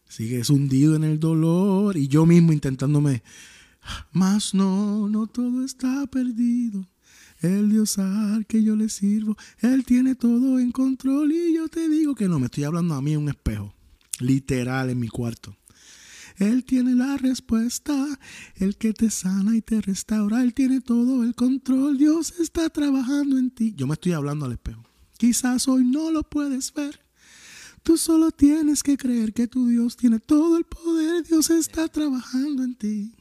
Sigues hundido en el dolor y yo mismo intentándome mas no, no todo está perdido. El Dios al que yo le sirvo, Él tiene todo en control y yo te digo que no, me estoy hablando a mí en un espejo, literal en mi cuarto. Él tiene la respuesta, el que te sana y te restaura, Él tiene todo el control, Dios está trabajando en ti. Yo me estoy hablando al espejo. Quizás hoy no lo puedes ver. Tú solo tienes que creer que tu Dios tiene todo el poder, Dios está trabajando en ti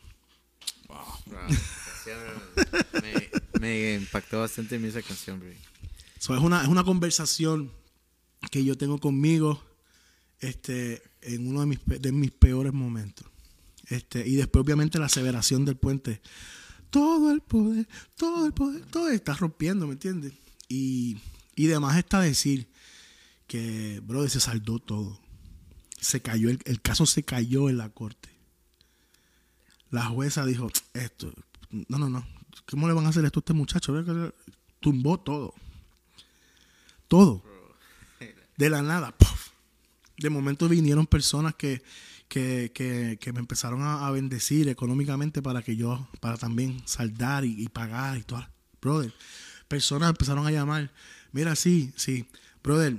me, impactó bastante en esa canción, es, una, es una conversación que yo tengo conmigo este, en uno de mis, de mis peores momentos. Este, y después, obviamente, la aseveración del puente. Todo el poder, todo el poder, todo está rompiendo, ¿me entiendes? Y, y demás está decir que, brother, se saldó todo. Se cayó, el caso se cayó en la corte la jueza dijo, esto, no, no, no, ¿cómo le van a hacer esto a este muchacho? Tumbó todo. Todo. De la nada. De momento vinieron personas que, que, me empezaron a, bendecir económicamente para que yo, para también saldar y, pagar y todo. Brother, personas empezaron a llamar. Mira, sí, sí. Brother,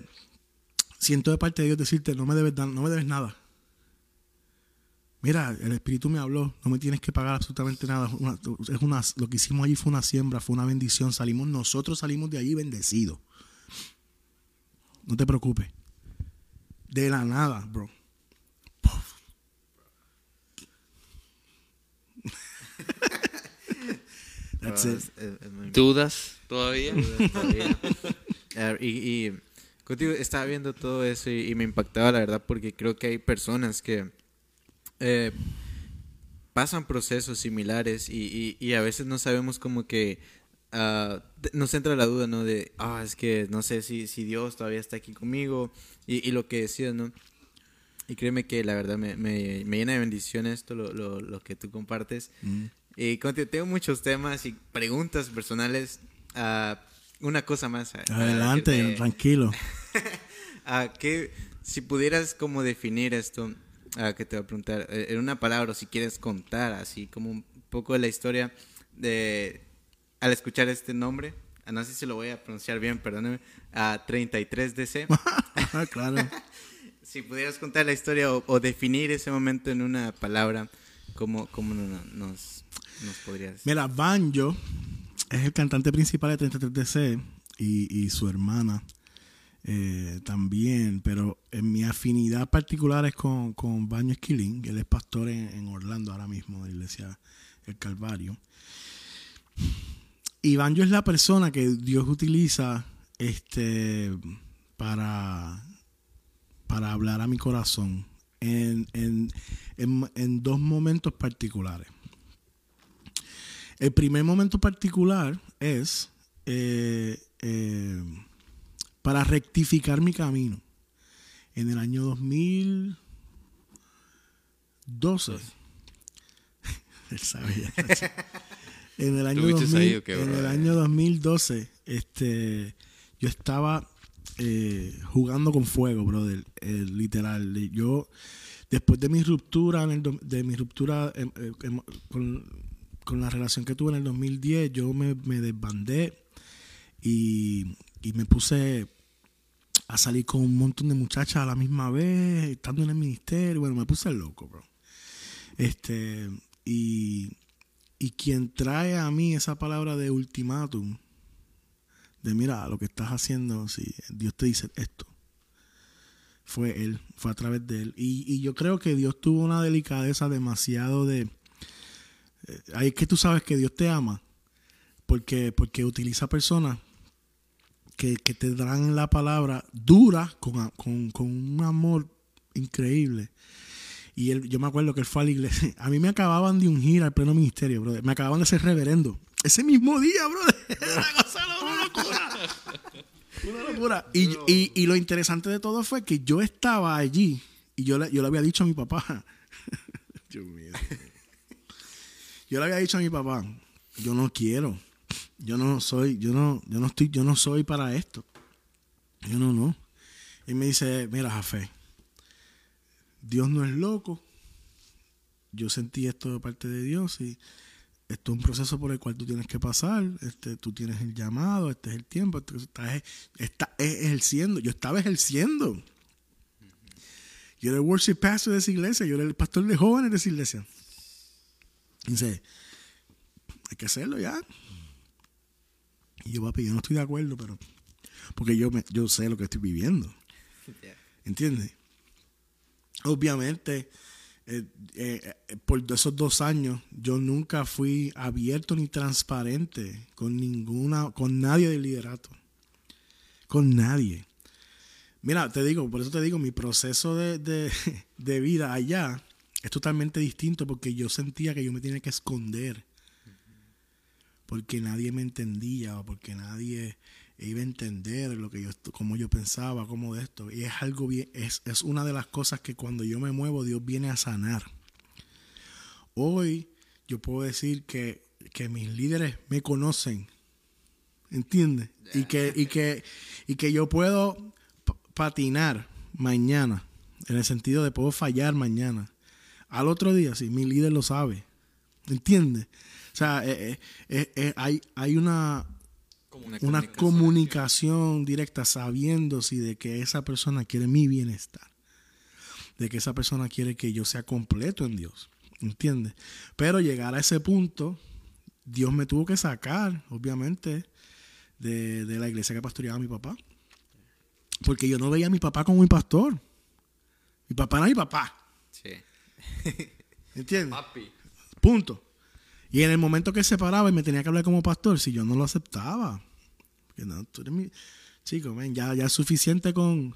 siento de parte de Dios decirte, no me debes, no me debes nada mira, el Espíritu me habló, no me tienes que pagar absolutamente nada. es una, lo que hicimos allí fue una siembra, fue una bendición. Salimos, nosotros salimos de allí bendecidos. No te preocupes. De la nada, bro. That's it. ¿Dudas todavía? y, y contigo estaba viendo todo eso y me impactaba la verdad porque creo que hay personas que eh, pasan procesos similares y, y, a veces no sabemos como que uh, nos entra la duda, ¿no? De, ah, es que no sé si, si Dios todavía está aquí conmigo y, y lo que decías, ¿no? Y créeme que la verdad me, me, me llena de bendición esto, lo, lo, lo que tú compartes. Mm. Y tengo muchos temas y preguntas personales. Uh, una cosa más. Adelante, tranquilo. a que si pudieras como definir esto, Ah, que te voy a preguntar, eh, en una palabra, si quieres contar así como un poco de la historia de, al escuchar este nombre, ah, no sé si lo voy a pronunciar bien, perdóneme, a 33DC. ah, claro. si pudieras contar la historia o, definir ese momento en una palabra, ¿cómo, cómo nos, nos podrías Mira, Banjo es el cantante principal de 33DC y, y su hermana eh, también, pero en mi afinidad particular es con, con Baño Esquilín, que él es pastor en, Orlando ahora mismo, de la iglesia El Calvario. Y Banjo es la persona que Dios utiliza este, para, para hablar a mi corazón en, en, en, dos momentos particulares. El primer momento particular es eh, eh, para rectificar mi camino. En el año 2012. Él sabía. en el año, en el año 2012, este, yo estaba eh, jugando con fuego, brother. literal. Yo, después de mi ruptura, de mi ruptura em, em, con, la relación que tuve en el 2010, yo me, me desbandé y, me puse a salir con un montón de muchachas a la misma vez, estando en el ministerio. Bueno, me puse loco, bro. Este, y, y quien trae a mí esa palabra de ultimátum, de mira, lo que estás haciendo, si Dios te dice esto, fue Él, fue a través de Él. Y, yo creo que Dios tuvo una delicadeza demasiado de... Eh, ahí es que tú sabes que Dios te ama, porque, porque utiliza personas que, te dan la palabra dura con, con un amor increíble. Y él, yo me acuerdo que él fue a la iglesia. A mí me acababan de ungir al pleno ministerio, brother. Me acababan de ser reverendo. Ese mismo día, brother. una locura. Una locura. Y, y, y, lo interesante de todo fue que yo estaba allí y yo le, yo le había dicho a mi papá. Dios mío. Yo le había dicho a mi papá, yo no quiero. Yo no soy, yo no, yo no estoy, yo no soy para esto. Yo no, no. Y me dice, mira, Jafé, Dios no es loco. Yo sentí esto de parte de Dios y esto es un proceso por el cual tú tienes que pasar. Este, tú tienes el llamado, este es el tiempo, estás, está ejerciendo. Yo estaba ejerciendo. Yo era el worship pastor de esa iglesia, yo era el pastor de jóvenes de esa iglesia. dice, hay que hacerlo ya. Y yo, papi, yo no estoy de acuerdo, pero. Porque yo, me, yo sé lo que estoy viviendo. ¿Entiendes? Obviamente, eh, eh, por esos dos años, yo nunca fui abierto ni transparente con ninguna, con nadie del liderato. Con nadie. Mira, te digo, por eso te digo, mi proceso de, de vida allá es totalmente distinto porque yo sentía que yo me tenía que esconder. Porque nadie me entendía o porque nadie iba a entender lo que yo, cómo yo pensaba, cómo de esto. Y es algo bien, es, es una de las cosas que cuando yo me muevo, Dios viene a sanar. Hoy yo puedo decir que, que mis líderes me conocen. ¿Entiendes? Y que, y que, y que yo puedo patinar mañana. En el sentido de puedo fallar mañana. Al otro día, sí, mi líder lo sabe. ¿Entiendes? O sea, eh, eh, eh, hay, hay una, una, comunicación, directa sabiendo si de que esa persona quiere mi bienestar, de que esa persona quiere que yo sea completo en Dios, ¿entiendes? Pero llegar a ese punto, Dios me tuvo que sacar, obviamente, de, la iglesia que pastoreaba mi papá, porque yo no veía a mi papá como mi pastor. Mi papá era mi papá. Sí. ¿Entiendes? Papi. Punto. Y en el momento que se paraba y me tenía que hablar como pastor, si yo no lo aceptaba, no, tú eres mi chico, ya, ya es suficiente con,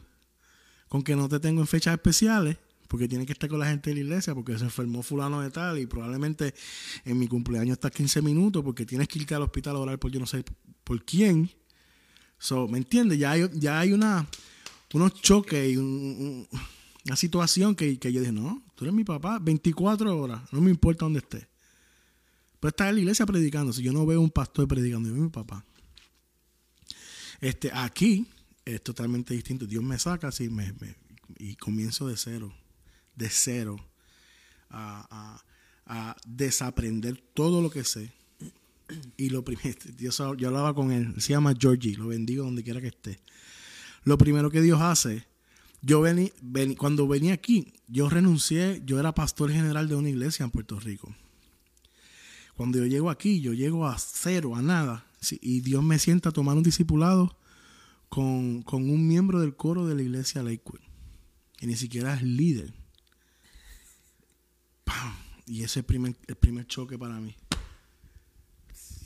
con que no te tengo en fechas especiales, porque tienes que estar con la gente de la iglesia, porque se enfermó fulano de tal, y probablemente en mi cumpleaños estás 15 minutos, porque tienes que irte al hospital a orar por yo no sé por quién. So, ¿Me entiendes? Ya hay, ya hay una, unos choques y una situación que, que, yo dije, no, tú eres mi papá, 24 horas, no me importa dónde esté. Pero estar en la iglesia predicando, si yo no veo un pastor predicando, yo mi papá. Este, aquí es totalmente distinto. Dios me saca así me, y comienzo de cero, de cero, a, desaprender todo lo que sé. Y lo primero, Dios, yo hablaba con él, se llama Georgie, lo bendigo donde quiera que esté. Lo primero que Dios hace, yo vení, cuando venía aquí, yo renuncié, yo era pastor general de una iglesia en Puerto Rico. Cuando yo llego aquí, yo llego a cero, a nada y Dios me sienta a tomar un discipulado con, un miembro del coro de la iglesia Lakewood, que ni siquiera es líder. Y ese es primer, el primer choque para mí.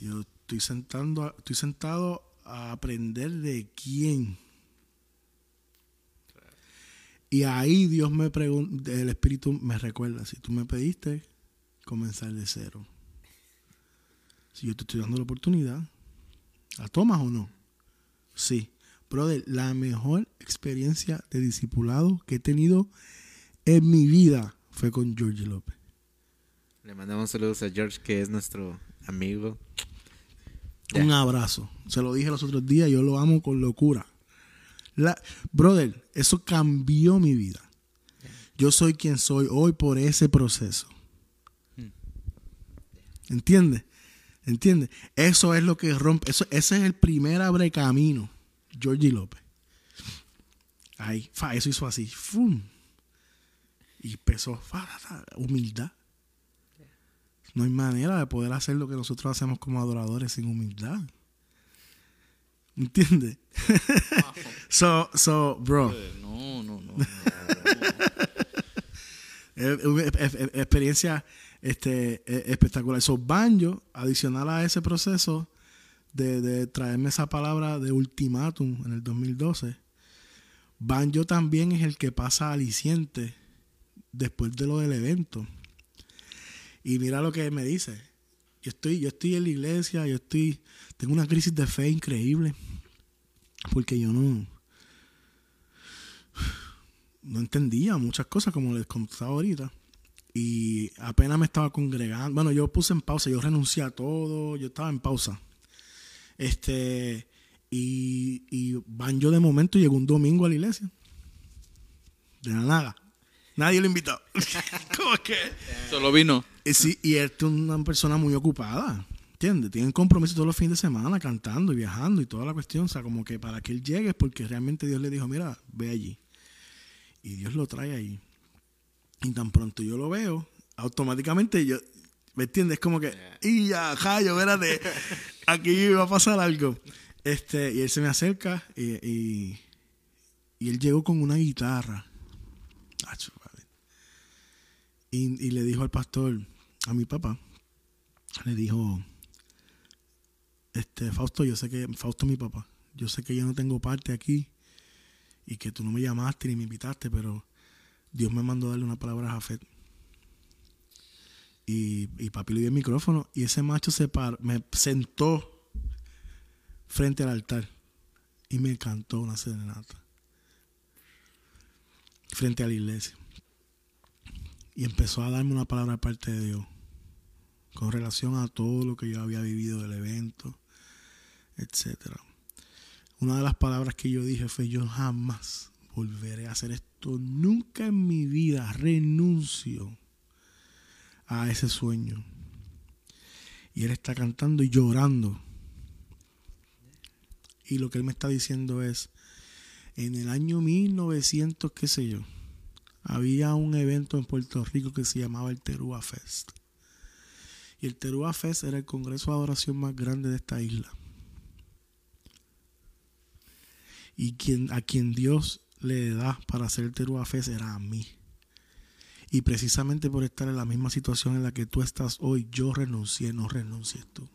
Yo estoy, sentando, estoy sentado a aprender de quién. Y ahí Dios me pregunta, el Espíritu me recuerda, si tú me pediste, comenzar de cero. Si yo te estoy dando la oportunidad, ¿la tomas o no? Sí. Brother, la mejor experiencia de discipulado que he tenido en mi vida fue con George López. Le mandamos saludos a George, que es nuestro amigo. Un abrazo. Se lo dije los otros días, yo lo amo con locura. La, brother, eso cambió mi vida. Yo soy quien soy hoy por ese proceso. ¿Entiendes? ¿Entiendes? Eso es lo que rompe. Eso, ese es el primer abre camino. Georgie López. Ahí, fa, eso hizo así. ¡Fum! Y empezó, humildad. No hay manera de poder hacer lo que nosotros hacemos como adoradores sin humildad. ¿Entiendes? so, so, bro. No, no, no. experiencia este, e, espectacular. So, Banjo, adicional a ese proceso de, de traerme esa palabra de ultimátum en el 2012, Banjo también es el que pasa aliciente después de lo del evento. Y mira lo que me dice. Yo estoy, yo estoy en la iglesia, yo estoy, tengo una crisis de fe increíble. Porque yo no, no entendía muchas cosas como les contaba ahorita. Y apenas me estaba congregando. Bueno, yo puse en pausa, yo renuncié a todo, yo estaba en pausa. Este, y, y van yo de momento llegó un domingo a la iglesia. De la nada. Nadie lo invitó. ¿Cómo es que? Solo vino. Y, sí, y él es una persona muy ocupada. ¿Entiendes? Tienen compromiso todos los fines de semana cantando y viajando y toda la cuestión. O sea, como que para que él llegue es porque realmente Dios le dijo, mira, ve allí. Y Dios lo trae ahí. Y tan pronto yo lo veo, automáticamente yo, ¿me entiendes? Como que, y ya, Jayo, espérate, aquí va a pasar algo. Este, y él se me acerca y, y él llegó con una guitarra y, le dijo al pastor, a mi papá, le dijo, este, Fausto, yo sé que, Fausto mi papá, yo sé que yo no tengo parte aquí y que tú no me llamaste ni me invitaste, pero Dios me mandó a darle una palabra a Jafet. Y, y papi le dio el micrófono y ese macho se paró, me sentó frente al altar y me cantó una serenata frente a la iglesia. Y empezó a darme una palabra de parte de Dios con relación a todo lo que yo había vivido del evento, etcétera. Una de las palabras que yo dije fue yo jamás volveré a hacer esto, nunca en mi vida renuncio a ese sueño. Y él está cantando y llorando. Y lo que él me está diciendo es, en el año 1900, qué sé yo, había un evento en Puerto Rico que se llamaba el Terúa Fest. Y el Terúa Fest era el congreso de adoración más grande de esta isla. Y quien, a quien Dios le da para hacer Fest era a mí. Y precisamente por estar en la misma situación en la que tú estás hoy, yo renuncié, no renuncies tú.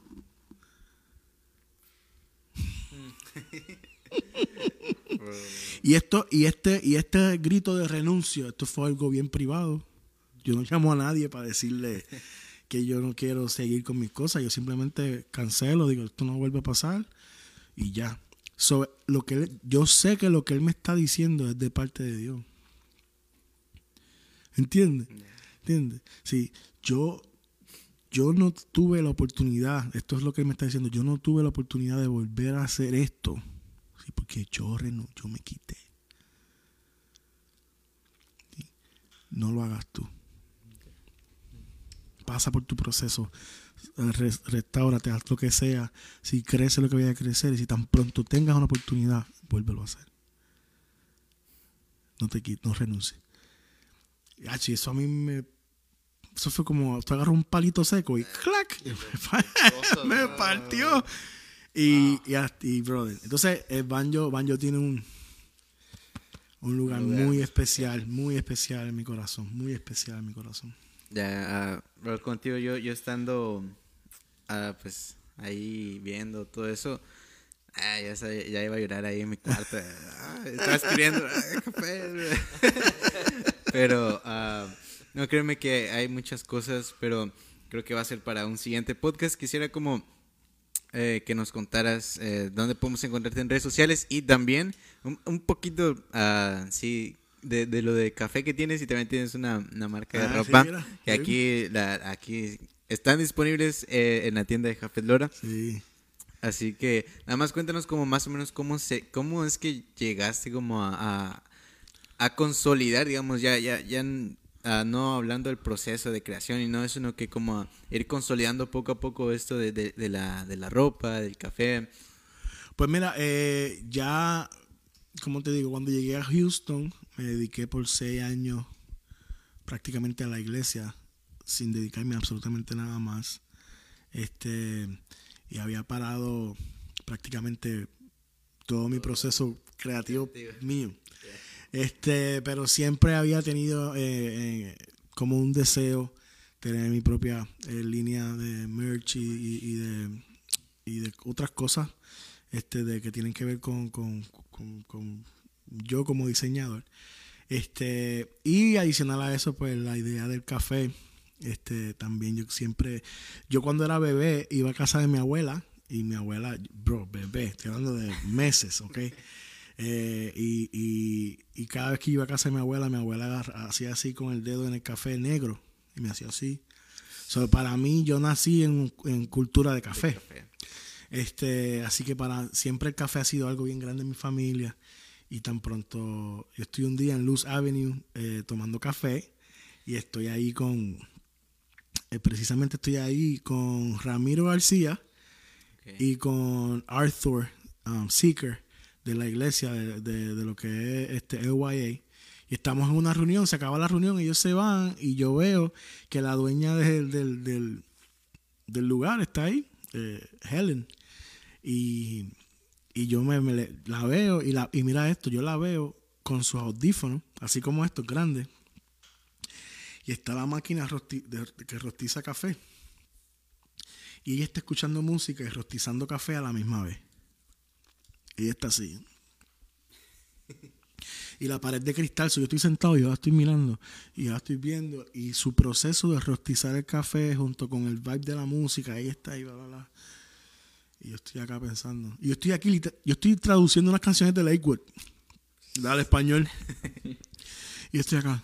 y esto, y este, y este grito de renuncio, esto fue algo bien privado. Yo no llamo a nadie para decirle que yo no quiero seguir con mis cosas. Yo simplemente cancelo, digo, esto no vuelve a pasar y ya. Lo que yo sé que lo que él me está diciendo es de parte de Dios. ¿Entiendes? ¿Entiendes? Sí, yo, yo no tuve la oportunidad, esto es lo que él me está diciendo, yo no tuve la oportunidad de volver a hacer esto porque yo, yo me quité. No lo hagas tú. Pasa por tu proceso. Restaurate, haz lo que sea. Si crece lo que vaya a crecer y si tan pronto tengas una oportunidad, vuélvelo a hacer. No te quites, no renuncies. Y eso a mí me. Eso fue como. Tú agarras un palito seco y ¡clac! me partió. Y, y, brother. Entonces, el banjo, banjo tiene un, un lugar muy especial, muy especial en mi corazón, muy especial en mi corazón. Ya, uh, contigo yo, yo estando, uh, pues, ahí viendo todo eso, ah, ya, ya iba a llorar ahí en mi cuarto. Ah, estaba escribiendo, Pero, no, créeme que hay muchas cosas, pero creo que va a ser para un siguiente podcast. Quisiera como eh, que nos contaras eh, dónde podemos encontrarte en redes sociales y también un, poquito, uh, sí, de, de, lo de café que tienes y también tienes una, una marca de ah, ropa que aquí, la, aquí están disponibles eh, en la tienda de Café Lora. Sí. Así que nada más cuéntanos como más o menos cómo se, cómo es que llegaste como a, a, consolidar, digamos, ya, ya, ya no hablando del proceso de creación y no eso, sino que como ir consolidando poco a poco esto de, de, la, de la ropa, del café. Pues mira, eh, ya, como te digo, cuando llegué a Houston, me dediqué por seis años prácticamente a la iglesia, sin dedicarme a absolutamente nada más. Este, y había parado prácticamente todo mi proceso creativo mío. Este, pero siempre había tenido eh, eh, como un deseo tener mi propia eh, línea de merch y, de, y de otras cosas este, de que tienen que ver con, con, con, yo como diseñador. Este, y adicional a eso, pues la idea del café. Este, también yo siempre, yo cuando era bebé iba a casa de mi abuela y mi abuela, bro, bebé, estoy hablando de meses, ¿ok? Eh, y, y, cada vez que iba a casa de mi abuela, mi abuela hacía así con el dedo en el café negro y me hacía así. So, para mí, yo nací en, en cultura de café. Este, así que para siempre el café ha sido algo bien grande en mi familia. Y tan pronto yo estoy un día en Luz Avenue eh, tomando café y estoy ahí con, eh, precisamente estoy ahí con Ramiro García y con Arthur um, Seeker de la iglesia de, de, lo que es este LYA. Y estamos en una reunión, se acaba la reunión, ellos se van y yo veo que la dueña del, del, del, lugar está ahí, eh, Helen. Y, y yo me, la veo y, la, y mira esto, yo la veo con sus audífonos, así como estos grandes. Y está la máquina que rostiza café. Y ella está escuchando música y rostizando café a la misma vez. Y está así. Y la pared de cristal, yo estoy sentado y yo la estoy mirando y yo la estoy viendo. Y su proceso de rostizar el café junto con el vibe de la música, ahí está, y bla, bla, Y yo estoy acá pensando. Y yo estoy aquí, yo estoy traduciendo unas canciones de Lakewood. Dale español. y estoy acá.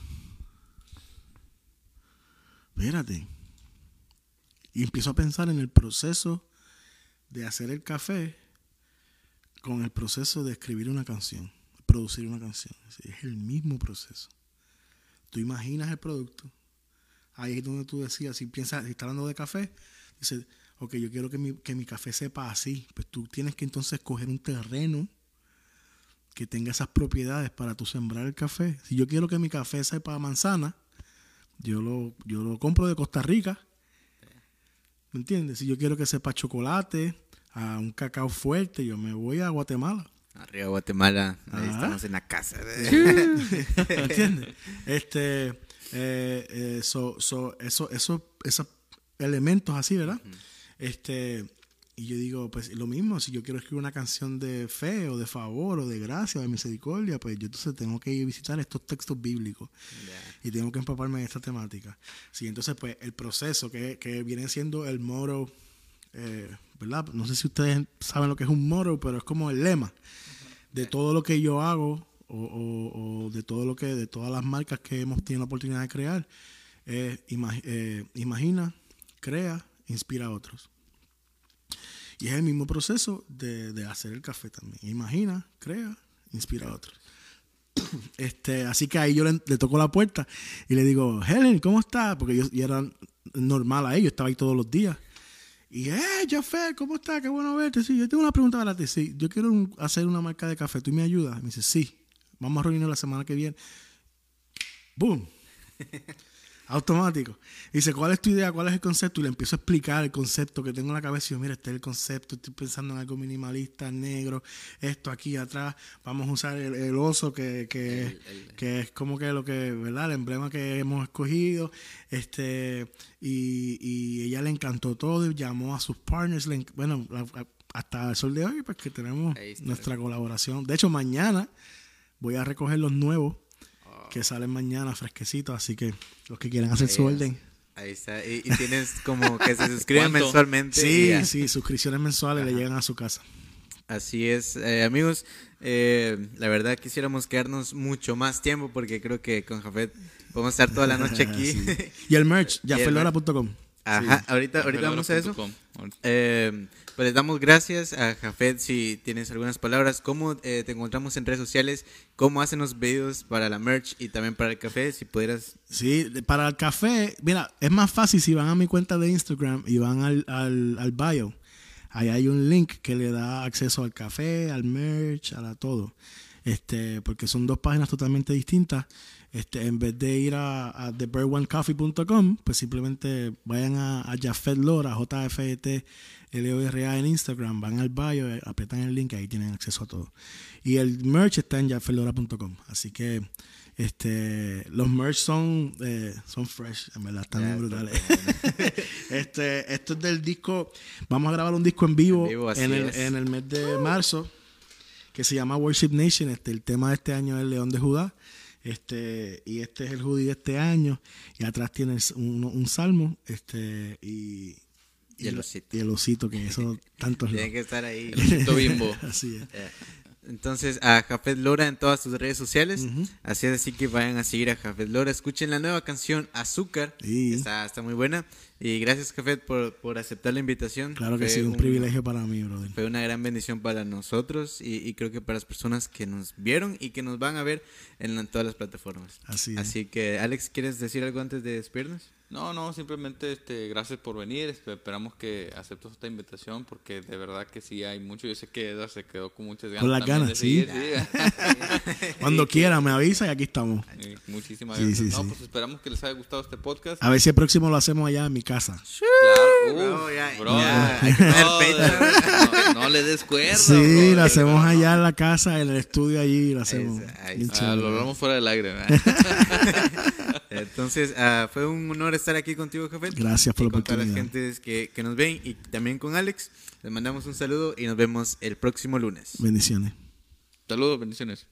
Espérate. Y empiezo a pensar en el proceso de hacer el café con el proceso de escribir una canción, producir una canción. Es el mismo proceso. Tú imaginas el producto. Ahí es donde tú decías, si piensas, si estás hablando de café, dices, ok, yo quiero que mi, que mi café sepa así. Pues tú tienes que entonces coger un terreno que tenga esas propiedades para tú sembrar el café. Si yo quiero que mi café sepa manzana, yo lo, yo lo compro de Costa Rica. ¿Me entiendes? Si yo quiero que sepa chocolate, a un cacao fuerte, yo me voy a Guatemala. Arriba Guatemala, ahí estamos en la casa. ¿Entiendes? Este, eh, eso, eso, esos elementos así, ¿verdad? Este, y yo digo, pues lo mismo, si yo quiero escribir una canción de fe o de favor o de gracia o de misericordia, pues yo entonces tengo que ir a visitar estos textos bíblicos y tengo que empaparme en esta temática. Sí, entonces pues el proceso que, que viene siendo el moro eh, ¿verdad? No sé si ustedes saben lo que es un moro, pero es como el lema de todo lo que yo hago o, de todo lo que, de todas las marcas que hemos tenido la oportunidad de crear. Eh, imagina, crea, inspira a otros. Y es el mismo proceso de, hacer el café también. Imagina, crea, inspira a otros. Este, así que ahí yo le, toco la puerta y le digo, Helen, ¿cómo estás? Porque yo, yo era normal ahí, yo estaba ahí todos los días. Y, eh, Jafé, ¿cómo estás? Qué bueno verte. Sí, yo tengo una pregunta para ti. Sí, yo quiero hacer una marca de café. ¿Tú me ayudas? Me dice, sí. Vamos a reunirnos la semana que viene. ¡Boom! automático. dice, ¿cuál es tu idea? ¿Cuál es el concepto? Y le empiezo a explicar el concepto que tengo en la cabeza. Y yo, mira, este es el concepto. Estoy pensando en algo minimalista, negro. Esto aquí atrás. Vamos a usar el, oso, que, que, que, es como que lo que, ¿verdad? El emblema que hemos escogido. Este, y, y ella le encantó todo. Y llamó a sus partners. bueno, hasta el sol de hoy, pues que tenemos nuestra colaboración. De hecho, mañana voy a recoger los nuevos que salen mañana fresquecitos, así que los que quieran hacer su orden. Ahí está. Y, tienes como que se suscriben mensualmente. Sí, sí, suscripciones mensuales le llegan a su casa. Así es, eh, amigos. Eh, la verdad quisiéramos quedarnos mucho más tiempo porque creo que con Jafet podemos estar toda la noche aquí. Y el merch, yafelora.com. Ajá, ahorita, ahorita vamos a eso. Eh, pues les damos gracias a Jafet si tienes algunas palabras. ¿Cómo eh, te encontramos en redes sociales? ¿Cómo hacen los pedidos para la merch y también para el café? Si pudieras. Sí, para el café, mira, es más fácil si van a mi cuenta de Instagram y van al, al, al bio. Ahí hay un link que le da acceso al café, al merch, a todo. Este, porque son dos páginas totalmente distintas. Este, en vez de ir a, a thebirdonecoffee.com, pues simplemente vayan a, a Jafet Lora, J-F-E-T L-O-R-A en Instagram, van al bio, eh, apretan el link, ahí tienen acceso a todo. Y el merch está en jaffelora.com, así que este los merch son eh, son fresh, en verdad están brutales. este, esto es del disco, vamos a grabar un disco en vivo, en, el, en, el, mes de marzo que se llama Worship Nation, este el tema de este año es el León de Judá. Este, y este es el judío de este año, y atrás tiene un, un salmo, este, y, y el osito. Y el osito, que eso tantos Tiene que estar ahí. El osito bimbo. Así es. Eh, entonces, a Jafet Lora en todas sus redes sociales. Así es, así que vayan a seguir a Jafet Lora. Escuchen la nueva canción Azúcar. Está, está muy buena. Y gracias, Jafet, por, por aceptar la invitación. Claro que sí, un, privilegio para mí, brother. Fue una gran bendición para nosotros y, y, creo que para las personas que nos vieron y que nos van a ver en, todas las plataformas. Así es. Así que, Alex, ¿quieres decir algo antes de despedirnos? No, no, simplemente este, gracias por venir. Esperamos que aceptes esta invitación porque de verdad que sí hay mucho. Yo sé que Edward se quedó con muchas ganas. Con las ganas, sí. Cuando quiera, me avisa y aquí estamos. muchísimas gracias. no, pues esperamos que les haya gustado este podcast. A ver si el próximo lo hacemos allá en mi casa. Claro, no, le des cuerda. Sí, lo hacemos allá en la casa, en el estudio allí. Lo hacemos. Ah, lo hablamos fuera del aire. Entonces, uh, fue un honor estar aquí contigo, jefe. Gracias por y la con todas las gentes que, que nos ven y también con Alex. Les mandamos un saludo y nos vemos el próximo lunes. Bendiciones. Saludos, bendiciones.